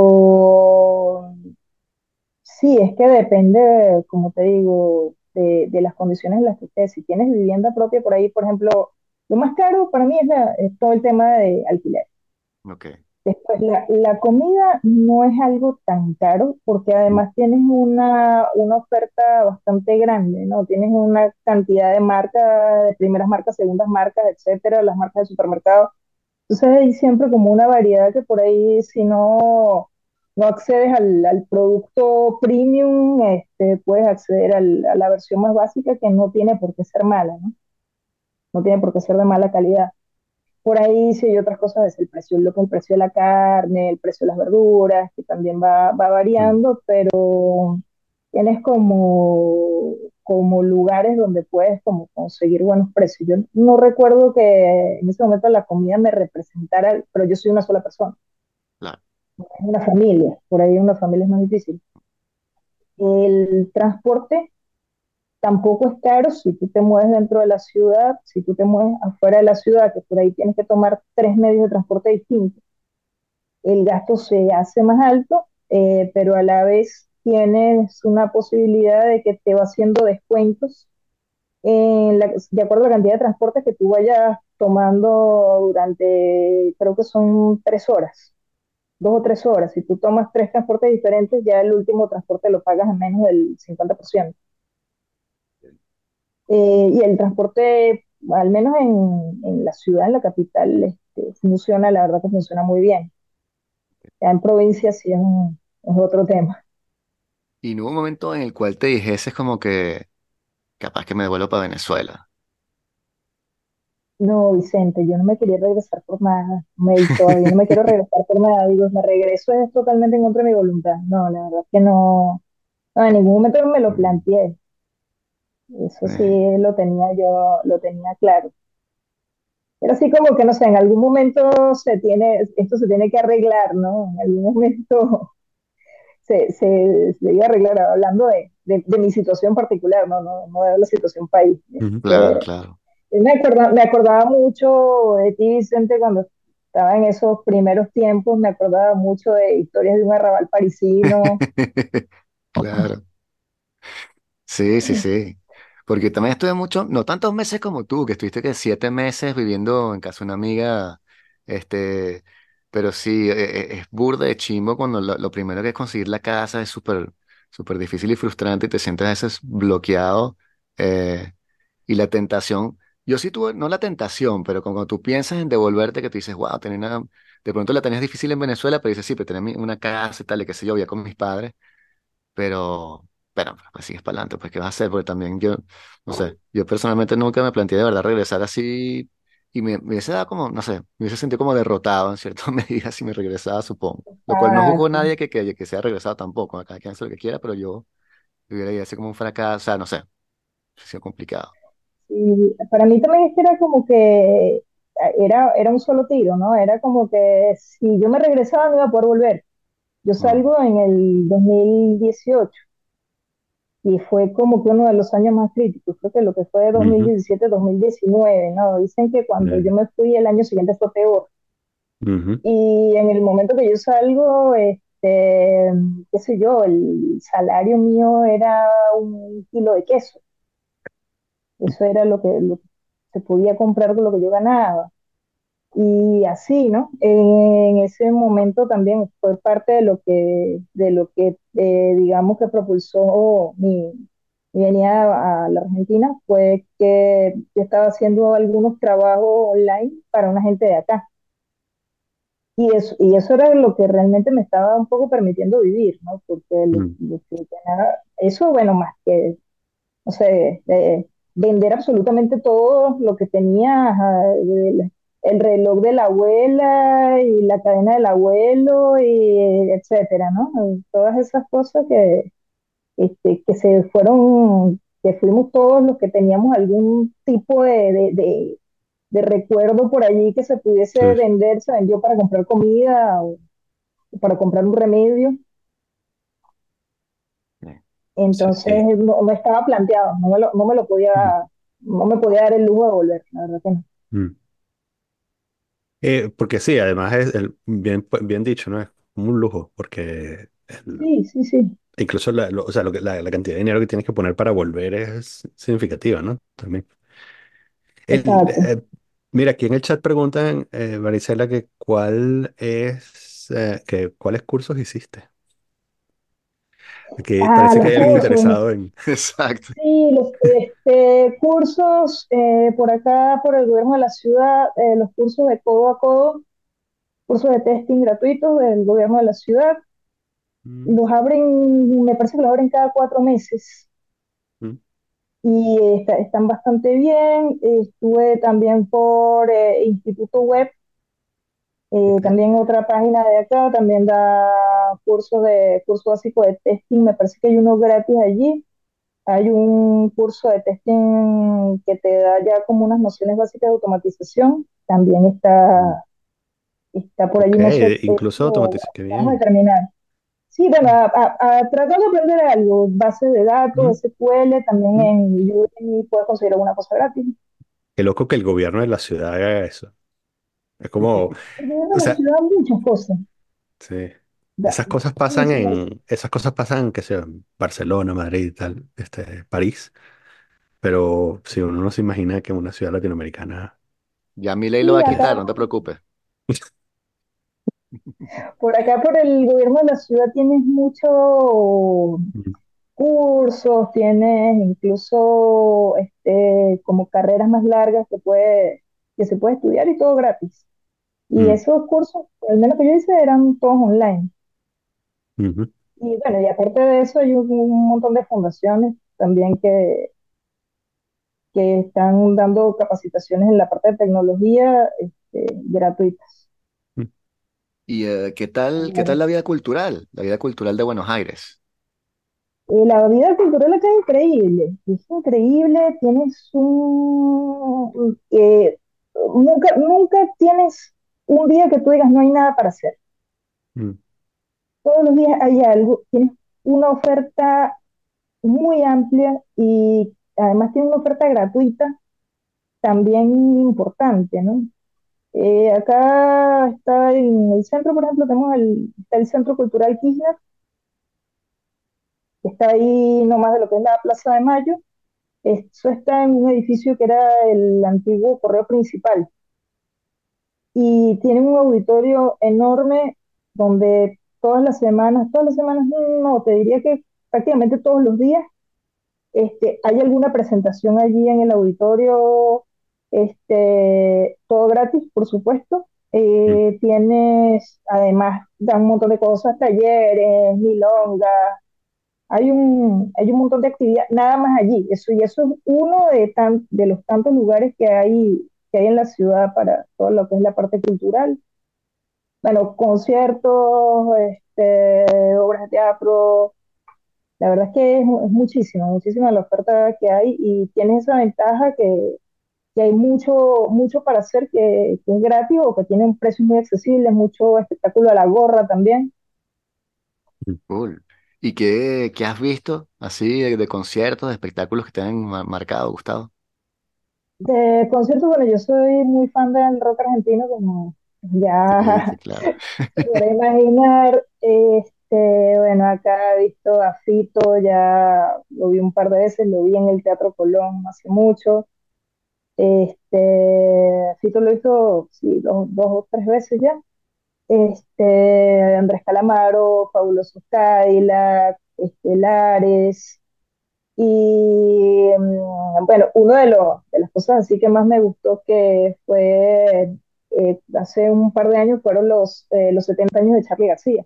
sí, es que depende, como te digo, de, de las condiciones en las que estés. Si tienes vivienda propia por ahí, por ejemplo, lo más caro para mí es, la- es todo el tema de alquiler. ok. Después, la, la comida no es algo tan caro porque además tienes una, una oferta bastante grande, ¿no? Tienes una cantidad de marcas, de primeras marcas, segundas marcas, etcétera, las marcas de supermercado. Entonces hay siempre como una variedad que por ahí si no, no accedes al, al producto premium, este, puedes acceder al- a la versión más básica que no tiene por qué ser mala, ¿no? No tiene por qué ser de mala calidad. Por ahí sí hay otras cosas, es el precio, lo que el precio de la carne, el precio de las verduras, que también va, va variando, pero tienes como, como lugares donde puedes como conseguir buenos precios. Yo no recuerdo que en ese momento la comida me representara, pero yo soy una sola persona, claro, es una familia, por ahí una familia es más difícil. El transporte tampoco es caro si tú te mueves dentro de la ciudad, si tú te mueves afuera de la ciudad, que por ahí tienes que tomar tres medios de transporte distintos, el gasto se hace más alto, eh, pero a la vez tienes una posibilidad de que te va haciendo descuentos de acuerdo a la cantidad de transportes que tú vayas tomando durante, creo que son tres horas, dos o tres horas. Si tú tomas tres transportes diferentes, ya el último transporte lo pagas en menos del 50%. Eh, y el transporte, al menos en, en la ciudad, en la capital, este, funciona, la verdad que funciona muy bien. Ya en provincia sí es, un- es otro tema. Y no hubo un momento en el cual te dijese como que capaz que me devuelvo para Venezuela. No, Vicente, yo no me quería regresar por nada, me, todavía no me quiero regresar por nada, digo, me regreso es totalmente en contra de mi voluntad. No, la verdad es que no, no, en ningún momento me lo planteé, eso sí lo tenía yo, lo tenía claro. Pero así como que, no sé, en algún momento se tiene, esto se tiene que arreglar, ¿no? En algún momento se, se, se iba a arreglar hablando de, de, de mi situación particular, ¿no? No, no de la situación país. Ujú. claro, Este, claro. me acordaba, me acordaba mucho de ti, Vicente, cuando estaba en esos primeros tiempos, me acordaba mucho de historias de un arrabal parisino. Claro. Sí, sí, sí. Porque también estuve mucho, no tantos meses como tú, que estuviste que siete meses viviendo en casa de una amiga, este, pero sí, e- e- es burda de chimbo cuando lo, primero que es conseguir la casa es súper, súper difícil y frustrante y te sientes a veces bloqueado. eh, y la tentación, yo sí tuve, no la tentación, pero cuando tú piensas en devolverte, que tú dices, wow, tener una, de pronto la tenías difícil en Venezuela, pero dices, sí, pero tener una casa y tal, y qué sé yo, vivía con mis padres. Pero, pero pues sigues para adelante, pues ¿qué vas a hacer? Porque también yo, no sé, yo personalmente nunca me planteé de verdad regresar así y me, me hubiese dado como, no sé, me hubiese sentido como derrotado en cierta medida si me regresaba, supongo. Lo cual no juzgo a Exacto. nadie que, que, que sea regresado tampoco, a cada quien hace lo que quiera, pero yo hubiera ido así como un fracaso, o sea, no sé, ha sido complicado. Y para mí también es que era como que era, era un solo tiro, ¿no? Era como que si yo me regresaba no iba a poder volver. Yo salgo en el 2018 y fue como que uno de los años más críticos, creo que lo que fue de Ujú. 2017-2019, ¿no? Dicen que cuando yo me fui el año siguiente fue peor. Y en el momento que yo salgo, este, qué sé yo, el salario mío era un kilo de queso. Eso era lo que, lo que se podía comprar con lo que yo ganaba. Y así, ¿no? En ese momento también fue parte de lo que, de lo que eh, digamos que propulsó mi, y venía a, la Argentina, fue que yo estaba haciendo algunos trabajos online para una gente de acá. Y eso, y eso era lo que realmente me estaba un poco permitiendo vivir, ¿no? Porque lo, Mm, lo que eso, bueno, más que, no sé, de vender absolutamente todo lo que tenía, el, el reloj de la abuela y la cadena del abuelo, y etcétera, ¿no? Todas esas cosas que, este, que se fueron, que fuimos todos los que teníamos algún tipo de, de, de- de recuerdo por allí que se pudiese sí, vender, se vendió para comprar comida o para comprar un remedio. Entonces sí. no, no estaba planteado, no me lo, no me lo podía, Mm, no me podía dar el lujo de volver, la verdad que no. mm. Eh, porque sí, además es el- bien, bien dicho, ¿no? Es como un lujo, porque el- Sí, sí, sí, incluso la, lo- o sea, lo que, la, la cantidad de dinero que tienes que poner para volver es significativa, ¿no? También. El, exacto. eh, mira, aquí en el chat preguntan, eh, Marisela, que cuál es, eh, que cuáles cursos hiciste. Aquí Ah, parece que los hay alguien cursos, interesado en... Exacto. sí, los este, cursos eh, por acá, por el gobierno de la ciudad, eh, los cursos de codo a codo, cursos de testing gratuitos del gobierno de la ciudad, Mm, los abren, me parece que los abren cada cuatro meses. Mm, y eh, está- están bastante bien. Estuve también por eh, Instituto Web, eh, también otra página de acá, también da cursos de curso básico de testing, me parece que hay uno gratis allí. Hay un curso de testing que te da ya como unas nociones básicas de automatización, también está, está por allí, ok, no sé, incluso automatización, vamos a terminar. Sí, bueno, a, a- a tratar de aprender algo, bases de datos, Mm, SQL, también mm. en Udemy puedes conseguir alguna cosa gratis. Qué loco que el gobierno de la ciudad haga eso. Es como, El gobierno o de la sea, ciudad muchas cosas, sí. Esas cosas pasan en, esas cosas pasan, que sea, en Barcelona, Madrid, tal, este, París. Pero si uno no se imagina que en una ciudad latinoamericana. Ya mi ley lo va sí, a quitar, acá, no te preocupes. por acá, por el gobierno de la ciudad tienes muchos cursos, tienes incluso este, como carreras más largas que puede, que se puede estudiar y todo gratis. Y mm, esos cursos, al menos que yo hice, eran todos online. Ujú, Y bueno, y aparte de eso, hay un, un montón de fundaciones también que, que están dando capacitaciones en la parte de tecnología este, gratuitas. ¿Y eh, qué tal, qué tal la vida cultural? La vida cultural de Buenos Aires. Eh, la vida cultural acá es increíble, es increíble, tienes un... eh, nunca, nunca tienes un día que tú digas no hay nada para hacer. Todos los días hay algo, tienes una oferta muy amplia y además tiene una oferta gratuita también importante, ¿no? Eh, acá está en el centro, por ejemplo, tenemos el, está el Centro Cultural Kirchner, que está ahí nomás de lo que es la Plaza de Mayo. Eso está en un edificio que era el antiguo correo principal y tiene un auditorio enorme donde todas las semanas, todas las semanas, no, te diría que prácticamente todos los días este, hay alguna presentación allí en el auditorio, este, todo gratis, por supuesto. Eh, tienes, además, dan un montón de cosas, talleres, milonga, hay un, hay un montón de actividad, nada más allí. Eso, y eso es uno de, tan, de los tantos lugares que hay, que hay en la ciudad para todo lo que es la parte cultural. Bueno, conciertos, este, obras de teatro, la verdad es que es, es muchísima, muchísima la oferta que hay y tienes esa ventaja que, que hay mucho, mucho para hacer que, que es gratis o que tienen precios muy accesibles, mucho espectáculo a la gorra también. Cool. ¿Y qué, qué has visto así de, de conciertos, de espectáculos que te han ma- marcado, gustado? De conciertos, bueno, yo soy muy fan del rock argentino, como ya sí, claro. podrá imaginar. Este, bueno, acá he visto a Fito, ya lo vi un par de veces, lo vi en el Teatro Colón hace mucho. Este, Fito lo hizo, sí, dos, dos o tres veces ya. Este, Andrés Calamaro, Fabuloso Cadillac, Estelares. Y mm, bueno, uno de, los, de las cosas así que más me gustó que fue eh, hace un par de años fueron los, eh, los 70 años de Charlie García.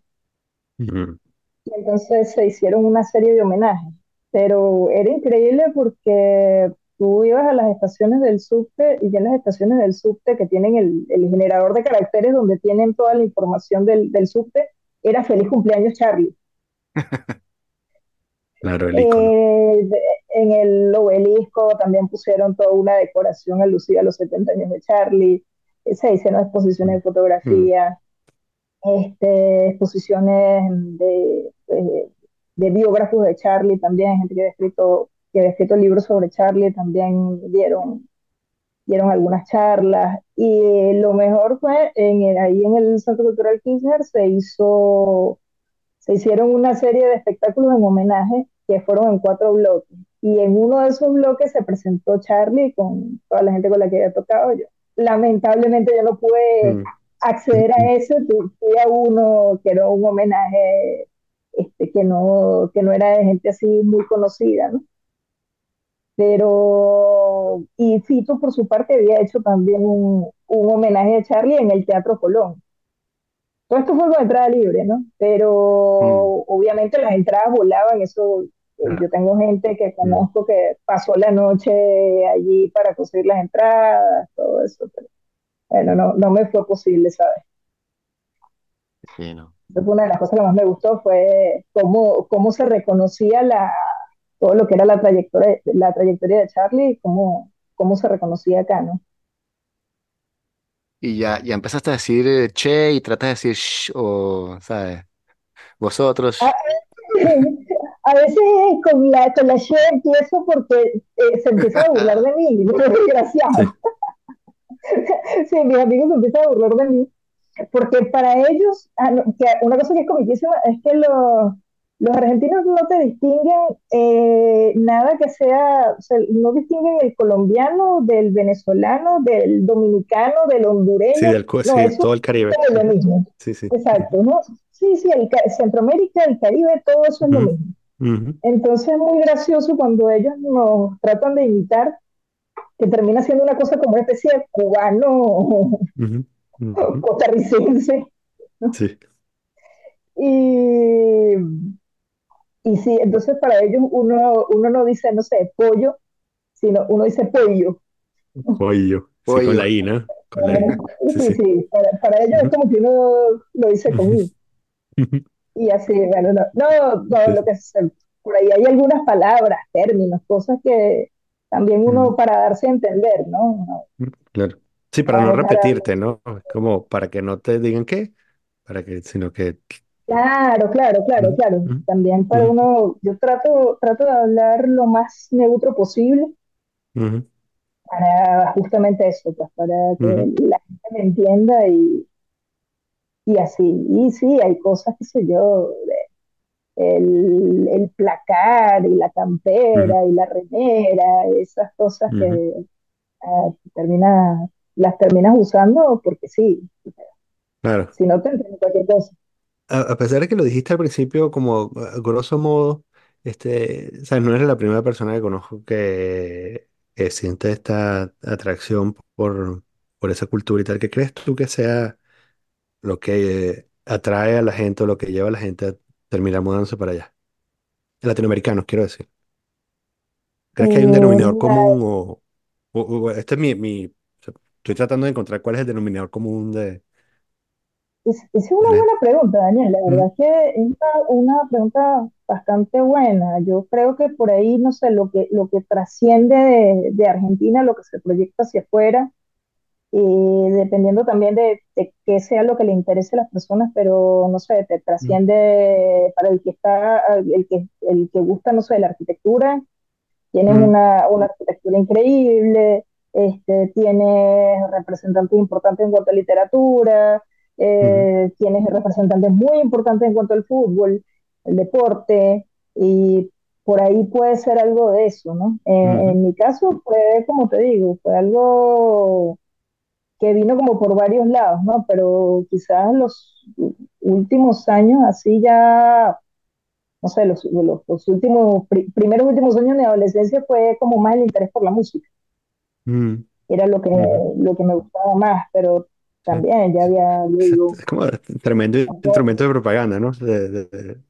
Y entonces se hicieron una serie de homenajes, pero era increíble porque tú ibas a las estaciones del subte y ya en las estaciones del subte que tienen el, el generador de caracteres donde tienen toda la información del, del subte, era feliz cumpleaños Charlie. Claro, el. Eh, de- en el obelisco también pusieron toda una decoración alusiva a los 70 años de Charlie, se hicieron exposiciones de Mm, fotografía, este, exposiciones de, de, de biógrafos de Charlie también, gente que ha escrito, que ha escrito libros sobre Charlie, también dieron, dieron algunas charlas. Y lo mejor fue en el- ahí en el Centro Cultural Kirchner se hizo, se hicieron una serie de espectáculos en homenaje que fueron en cuatro bloques. Y en uno de esos bloques se presentó Charlie con toda la gente con la que había tocado yo. Lamentablemente yo no pude mm, acceder a ese, tu- fui a uno que era un homenaje este, que, no, que no era de gente así muy conocida, ¿no? Pero, y Fito por su parte había hecho también un, un homenaje a Charlie en el Teatro Colón. Todo esto fue con entrada libre, ¿no? Pero mm, obviamente las entradas volaban, eso, yo tengo gente que mm. conozco que pasó la noche allí para conseguir las entradas, todo eso, pero bueno, no, no me fue posible, ¿sabes? Sí, no. Fue una de las cosas que más me gustó, fue cómo, cómo se reconocía la, todo lo que era la trayectoria, la trayectoria de Charlie y cómo, cómo se reconocía acá, ¿no? Y ya, ya empezaste a decir eh, che y tratas de decir shh o, ¿sabes? Vosotros. A veces con la, con la Shrek y eso porque eh, se empiezan a burlar de mí, es Sí, desgraciado. Sí, mis amigos se empiezan a burlar de mí, porque para ellos, ah, una cosa que es comiquísima es que los, los argentinos no te distinguen eh, nada que sea, o sea, no distinguen el colombiano del venezolano, del dominicano, del sí, hondureño, del, co- no, sí, todo el Caribe. es lo mismo. Sí, sí. Exacto, ¿no? Sí, sí, el, Ca- Centroamérica, el Caribe, todo eso es lo Ujú, Entonces es muy gracioso cuando ellos nos tratan de imitar, que termina siendo una cosa como una especie de cubano costarricense. ¿no? Sí. Y, y sí, entonces para ellos uno, uno no dice, no sé, pollo, sino uno dice pollo. Pollo. Sí, con la Pollo. I, ¿no? Con la I. Sí, Sí, para, para ellos es como que uno lo dice con I. Y así, bueno, no, no, no, Sí, lo que se, por ahí hay algunas palabras, términos, cosas que también uno para darse a entender, ¿no? Ujú, Claro. Sí, para no repetirte, ¿no? Como para que no te digan qué, para que, sino que. claro, claro, claro, Ujú, claro. También para uno, yo trato, trato de hablar lo más neutro posible para justamente eso, pues para que ujú, la gente me entienda y, y así. Y sí, hay cosas, qué sé yo, el, el placar y la campera y la remera, esas cosas que ah, termina, las terminas usando porque sí, Claro. si no te entiendo cualquier cosa. A, a pesar de que lo dijiste al principio, como a grosso modo, este, o sea, no eres la primera persona que conozco que, que siente esta atracción por, por esa cultura y tal. ¿Qué crees tú que sea lo que atrae a la gente o lo que lleva a la gente a terminar mudándose para allá? Latinoamericanos, quiero decir. ¿Crees que hay un Eh, denominador común o, o- o- este es mi, mi, estoy tratando de encontrar cuál es el denominador común de, es, es una de buena pregunta, Daniel. La verdad es que es una, una pregunta bastante buena. Yo creo que por ahí, no sé, lo que, lo que trasciende de, de Argentina, lo que se proyecta hacia afuera, y dependiendo también de, de qué sea lo que le interese a las personas, pero no sé, te trasciende para el que está, el que, el que gusta, no sé, la arquitectura, tienes ujú, una, una arquitectura increíble, este, tienes representantes importantes en cuanto a literatura, eh, tienes representantes muy importantes en cuanto al fútbol, el deporte, y por ahí puede ser algo de eso, ¿no? Eh, en mi caso fue, como te digo, fue algo que vino como por varios lados, ¿no? Pero quizás en los últimos años así ya, no sé, los, los, los últimos, pri- primeros últimos años de adolescencia fue como más el interés por la música. Mm, Era lo que, lo que me gustaba más, pero. También ya había, Es, digo, es como tremendo instrumento de propaganda, ¿no? De, de, de-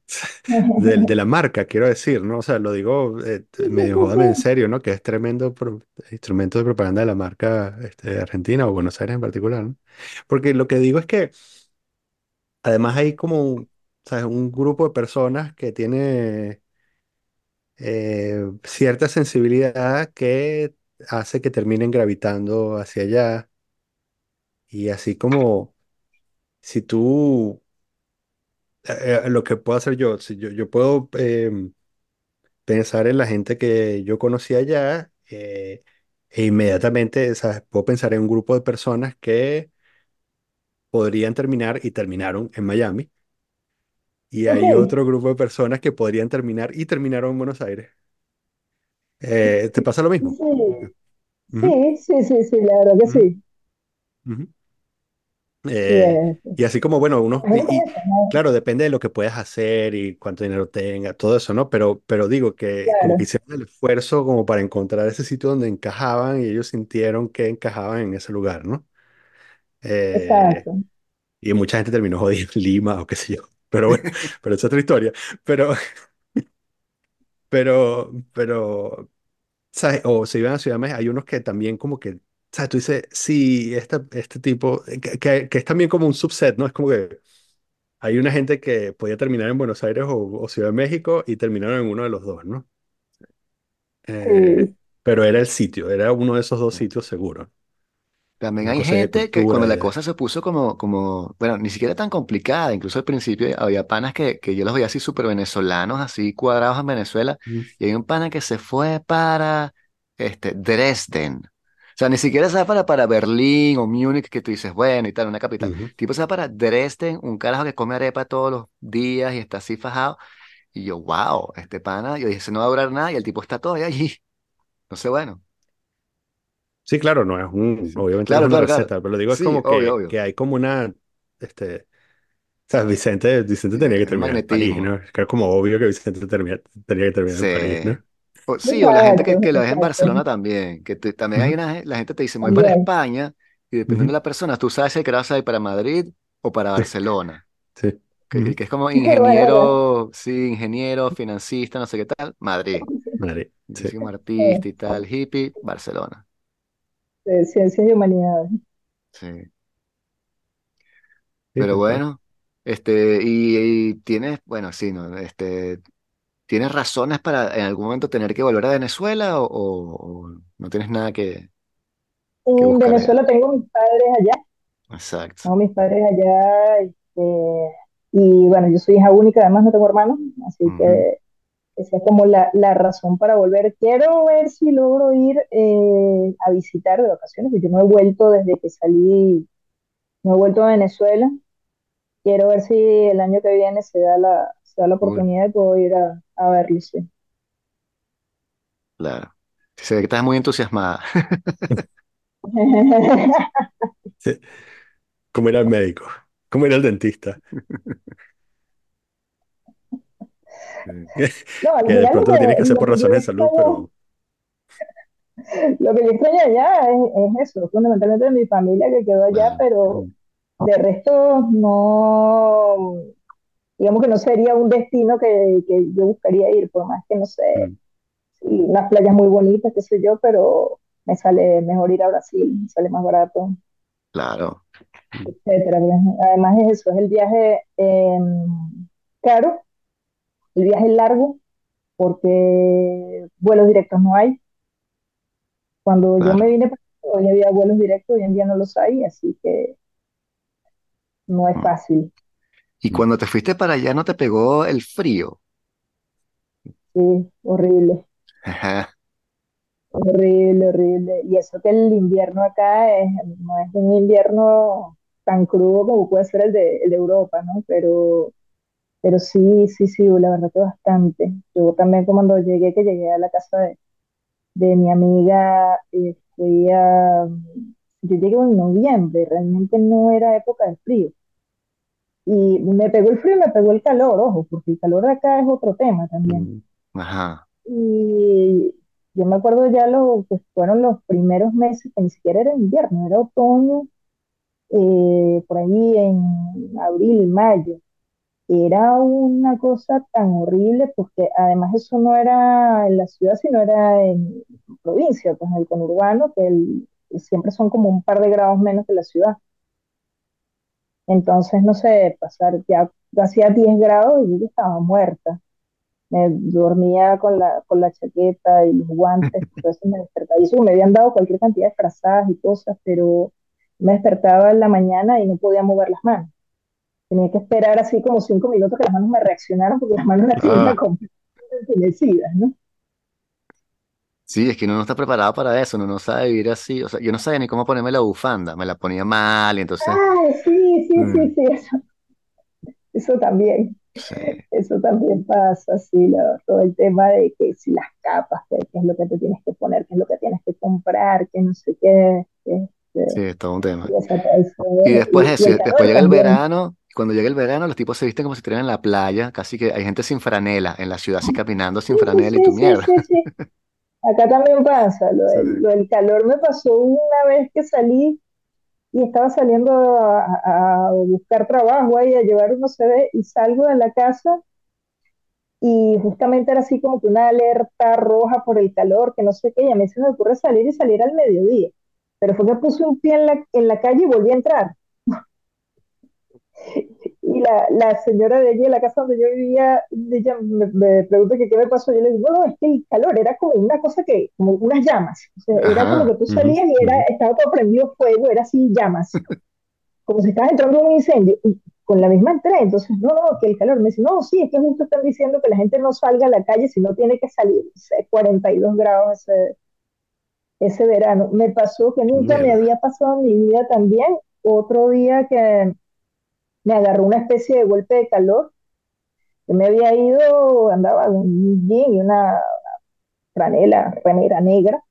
de- de la marca, quiero decir, ¿no? O sea, lo digo eh, medio jódame en serio, ¿no? Que es tremendo pro- instrumento de propaganda de la marca este, Argentina o Buenos Aires en particular, ¿no? Porque lo que digo es que además hay como, un- ¿sabes? Un grupo de personas que tiene eh, cierta sensibilidad que hace que terminen gravitando hacia allá y así como si tú eh, eh, lo que puedo hacer yo, si yo, yo puedo em, pensar en la gente que yo conocí allá eh, e inmediatamente, ¿sabes? Puedo pensar en un grupo de personas que podrían terminar y terminaron en Miami. Y Ok, hay otro grupo de personas que podrían terminar y terminaron en Buenos Aires. Eh, ¿te pasa lo mismo? sí, Ujú, sí, sí, sí, sí, la verdad que ujú, sí. ujú. Sí, Eh, y así como, bueno, uno, y, y, claro, depende de lo que puedas hacer y cuánto dinero tenga, todo eso, ¿no? Pero, pero digo que como que Claro, hicieron el esfuerzo como para encontrar ese sitio donde encajaban y ellos sintieron que encajaban en ese lugar, ¿no? Eh, exacto. y mucha gente terminó jodida en Lima o qué sé yo. Pero bueno, pero es otra historia. Pero, pero, pero, ¿sabes? O se iban a Ciudad de México, hay unos que también como que, ¿sabes? Tú dices, sí, esta, este tipo, que, que, que es también como un subset, ¿no? Es como que Hay una gente que podía terminar en Buenos Aires o, o Ciudad de México y terminaron en uno de los dos, ¿no? Eh, Sí, pero era el sitio, era uno de esos dos sitios seguro. También Una hay cosa de gente que cuando cultura. la De... cosa se puso como, como, bueno, ni siquiera tan complicada, incluso al principio había panas que, que yo los veía así súper venezolanos, así cuadrados en Venezuela, Mm, y hay un pana que se fue para este, Dresden. O sea, ni siquiera se va para, para Berlín o Múnich, que tú dices, bueno, y tal, una capital. ujú. Tipo se va para Dresden, un carajo que come arepa todos los días y está así fajado. Y yo, wow, este pana, yo dije, "Ese no va a durar nada, y el tipo está todavía allí. No sé, bueno. Sí, claro, no es un, obviamente no es Claro, una claro, claro. receta, pero lo digo es Sí, como obvio, que, obvio. que hay como una, este, o sea, Vicente, Vicente tenía que terminar en París, ¿no? Es que como obvio que Vicente termina- tenía que terminar Sí. en París, ¿no? O, sí, o la gente que, que lo ves en. Barcelona también, que te- también hay una, la gente te dice, voy para. España, y dependiendo de la persona, tú sabes si querés ir para Madrid o para Barcelona, sí. que, que es como ingeniero, sí, ingeniero, financista, no sé qué tal, Madrid, Madrid, sí. como artista y tal, hippie, Barcelona, de ciencias y humanidades. sí. Pero bueno, este, y, y tienes, bueno, sí, ¿no? Este, ¿tienes razones para en algún momento tener que volver a Venezuela o, o- o no tienes nada que, que En buscar? Venezuela tengo mis padres allá, Exacto. tengo mis padres allá, este, y bueno, yo soy hija única, además no tengo hermanos, así Ujú. que esa es como la, la razón para volver. Quiero ver si logro ir eh, a visitar de vacaciones, porque yo no he vuelto desde que salí, no he vuelto a Venezuela. Quiero ver si el año que viene se da la, se da la Cool. oportunidad de poder ir a, a verlo, sí. Claro. Se ve que estás muy entusiasmada. Sí. ¿Cómo era el médico? ¿Cómo era el dentista? Sí. No, al Que de final lo pronto lo tienes que que, hacer lo por que yo razones de salud, extraño, pero... lo que yo extraño allá es, es eso, fundamentalmente de mi familia que quedó allá, Claro. pero de resto no, digamos que no sería un destino que, que yo buscaría ir, por más que no sé, sí, unas playas muy bonitas, qué sé yo, pero me sale mejor ir a Brasil, me sale más barato, Claro. etcétera. Pues, Además es eso, es el viaje eh, caro, el viaje largo, porque vuelos directos no hay. Cuando yo me vine, hoy había vuelos directos, hoy en día no los hay, así que no es Mm. fácil. Y mm. cuando te fuiste para allá, ¿no te pegó el frío? Sí, horrible, Ajá. horrible, horrible. Y eso que el invierno acá es, no es un invierno tan crudo como puede ser el de, el de Europa, ¿no? Pero, pero sí, sí, sí, la verdad que bastante. Yo también cuando llegué, que llegué a la casa de, de mi amiga, eh, fui a... Yo llegué en noviembre, realmente no era época de frío. Y me pegó el frío y me pegó el calor, ojo, porque el calor de acá es otro tema también. Mm, Ajá. Y yo me acuerdo ya lo que fueron los primeros meses, que ni siquiera era invierno, era otoño, eh, por ahí en abril, mayo. Era una cosa tan horrible porque además eso no era en la ciudad, sino era en provincia, pues en el conurbano, que el- siempre son como un par de grados menos que la ciudad. Entonces, no sé, pasar ya hacía 10 grados y yo estaba muerta. Me dormía con la, con la chaqueta y los guantes, entonces me despertaba. Y eso me habían dado cualquier cantidad de frazadas y cosas, pero me despertaba en la mañana y no podía mover las manos. Tenía que esperar así como cinco minutos que las manos me reaccionaran porque las manos tenía Ah, completamente entumecidas, ¿no? Sí, es que uno no está preparado para eso, uno no sabe vivir así. O sea, yo no sabía ni cómo ponerme la bufanda, me la ponía mal y entonces, Ay, sí, sí, mm, sí, sí, eso, eso también, sí, eso también pasa, sí, lo- todo el tema de que si las capas, que, qué es lo que te tienes que poner, qué es lo que tienes que comprar, que no sé qué, que, sí, este, es todo un tema. y, esa- eso, Y después y, eso, y después llega el verano, cuando llega el verano los tipos se visten como si estuvieran en la playa, casi que hay gente sin franela en la ciudad, así caminando Sí, sin franela y tu sí, mierda. Acá también pasa, lo Sí. del, lo del calor me pasó una vez que salí y estaba saliendo a, a buscar trabajo ahí, a llevar unos CD y salgo de la casa y justamente era así como que una alerta roja por el calor, que no sé qué, y a mí se me ocurre salir y salir al mediodía. Pero fue que puse un pie en la, en la calle y volví a entrar. Y la, la señora de allí, de la casa donde yo vivía, ella me, me pregunta que qué me pasó. Yo le digo, no, es que el calor era como una cosa que, como unas llamas. O sea, era como que tú salías y era, estaba todo prendido fuego, era así llamas, como si estabas entrando en un incendio. Y con la misma entré, entonces, no, no, que el calor. Me dice, no, sí, es que justo están diciendo que la gente no salga a la calle si no tiene que salir. O sea, 42 grados ese, ese verano. Me pasó que nunca me había pasado en mi vida también. Otro día que me agarró una especie de golpe de calor. Yo me había ido, andaba en un jean y una franela, negra,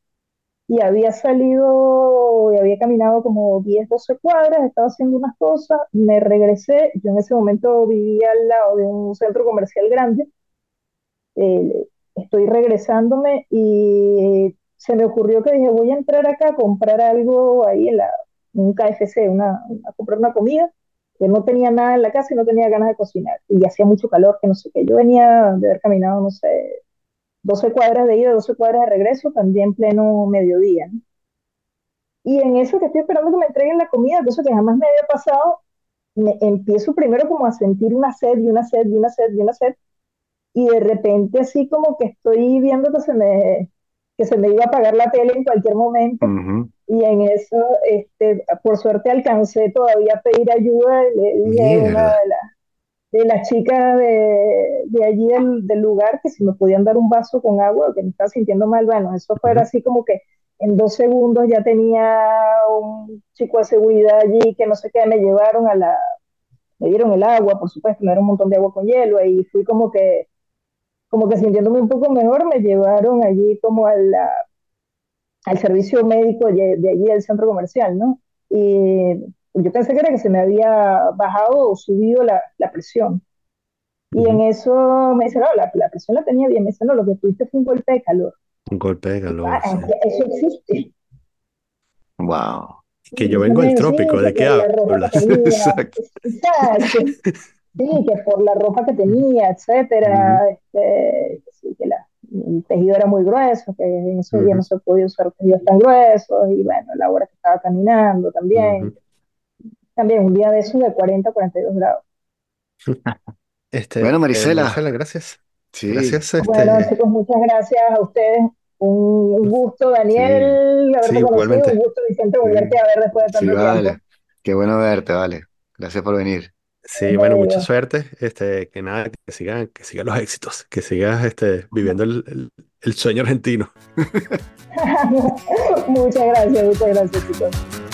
y había salido, y había caminado como 10 12 cuadras, estaba haciendo unas cosas, me regresé, yo en ese momento vivía al lado de un centro comercial grande, eh, estoy regresándome y se me ocurrió que dije, voy a entrar acá a comprar algo ahí en la, un KFC, a comprar una comida, que no tenía nada en la casa y no tenía ganas de cocinar. Y hacía mucho calor, que no sé qué. Yo venía de haber caminado, no sé, 12 cuadras de ida, 12 cuadras de regreso, también pleno mediodía. Y en eso que estoy esperando que me entreguen la comida, cosa que jamás me había pasado, me empiezo primero como a sentir una sed y una sed y una sed y una sed y de repente así como que estoy viendo que se me, que se me iba a apagar la tele en cualquier momento Ujú. Y en eso, este, por suerte alcancé todavía a pedir ayuda, le dije a una de, las de las chicas de, de allí del, del, lugar que si me podían dar un vaso con agua, que me estaba sintiendo mal, bueno, eso Ujú. así como que en dos segundos ya tenía un chico de seguridad allí que no sé qué, me llevaron a la, me dieron el agua, por supuesto, me dieron un montón de agua con hielo y fui como que como que sintiéndome un poco mejor, me llevaron allí como a la, al servicio médico de, de, allí del centro comercial, ¿no? Y yo pensé que era que se me había bajado o subido la, la presión. Y en eso me dice, no, la, la, presión la tenía bien. Me dice, no, lo que tuviste fue un golpe de calor. Un golpe de calor. Ah, sí. Eso existe. Wow. Que yo vengo del trópico, ¿de qué hablas? Exacto. Exacto. Sí, que por la ropa que tenía, etcétera, uh -huh. este, sí, que la, el tejido era muy grueso, que en esos uh -huh. días no se podía usar tejidos tan gruesos, y bueno, la hora que estaba caminando también. Uh -huh. También un día de esos de 40 42 grados. Este, bueno, Marisela. Eh, Marisela, gracias. Sí. Gracias. Este... Bueno, chicos, muchas gracias a ustedes. Un gusto, Daniel, sí. haberte sí, conocido. Igualmente. Un gusto, Vicente, volverte sí. a ver después de tanto sí, vale. tiempo. Qué bueno verte, vale. Gracias por venir. Sí, bueno, mucha suerte. Este, que nada, que sigan, que sigan los éxitos, que sigas este, viviendo el, el, el sueño argentino. muchas gracias, muchas gracias, chicos.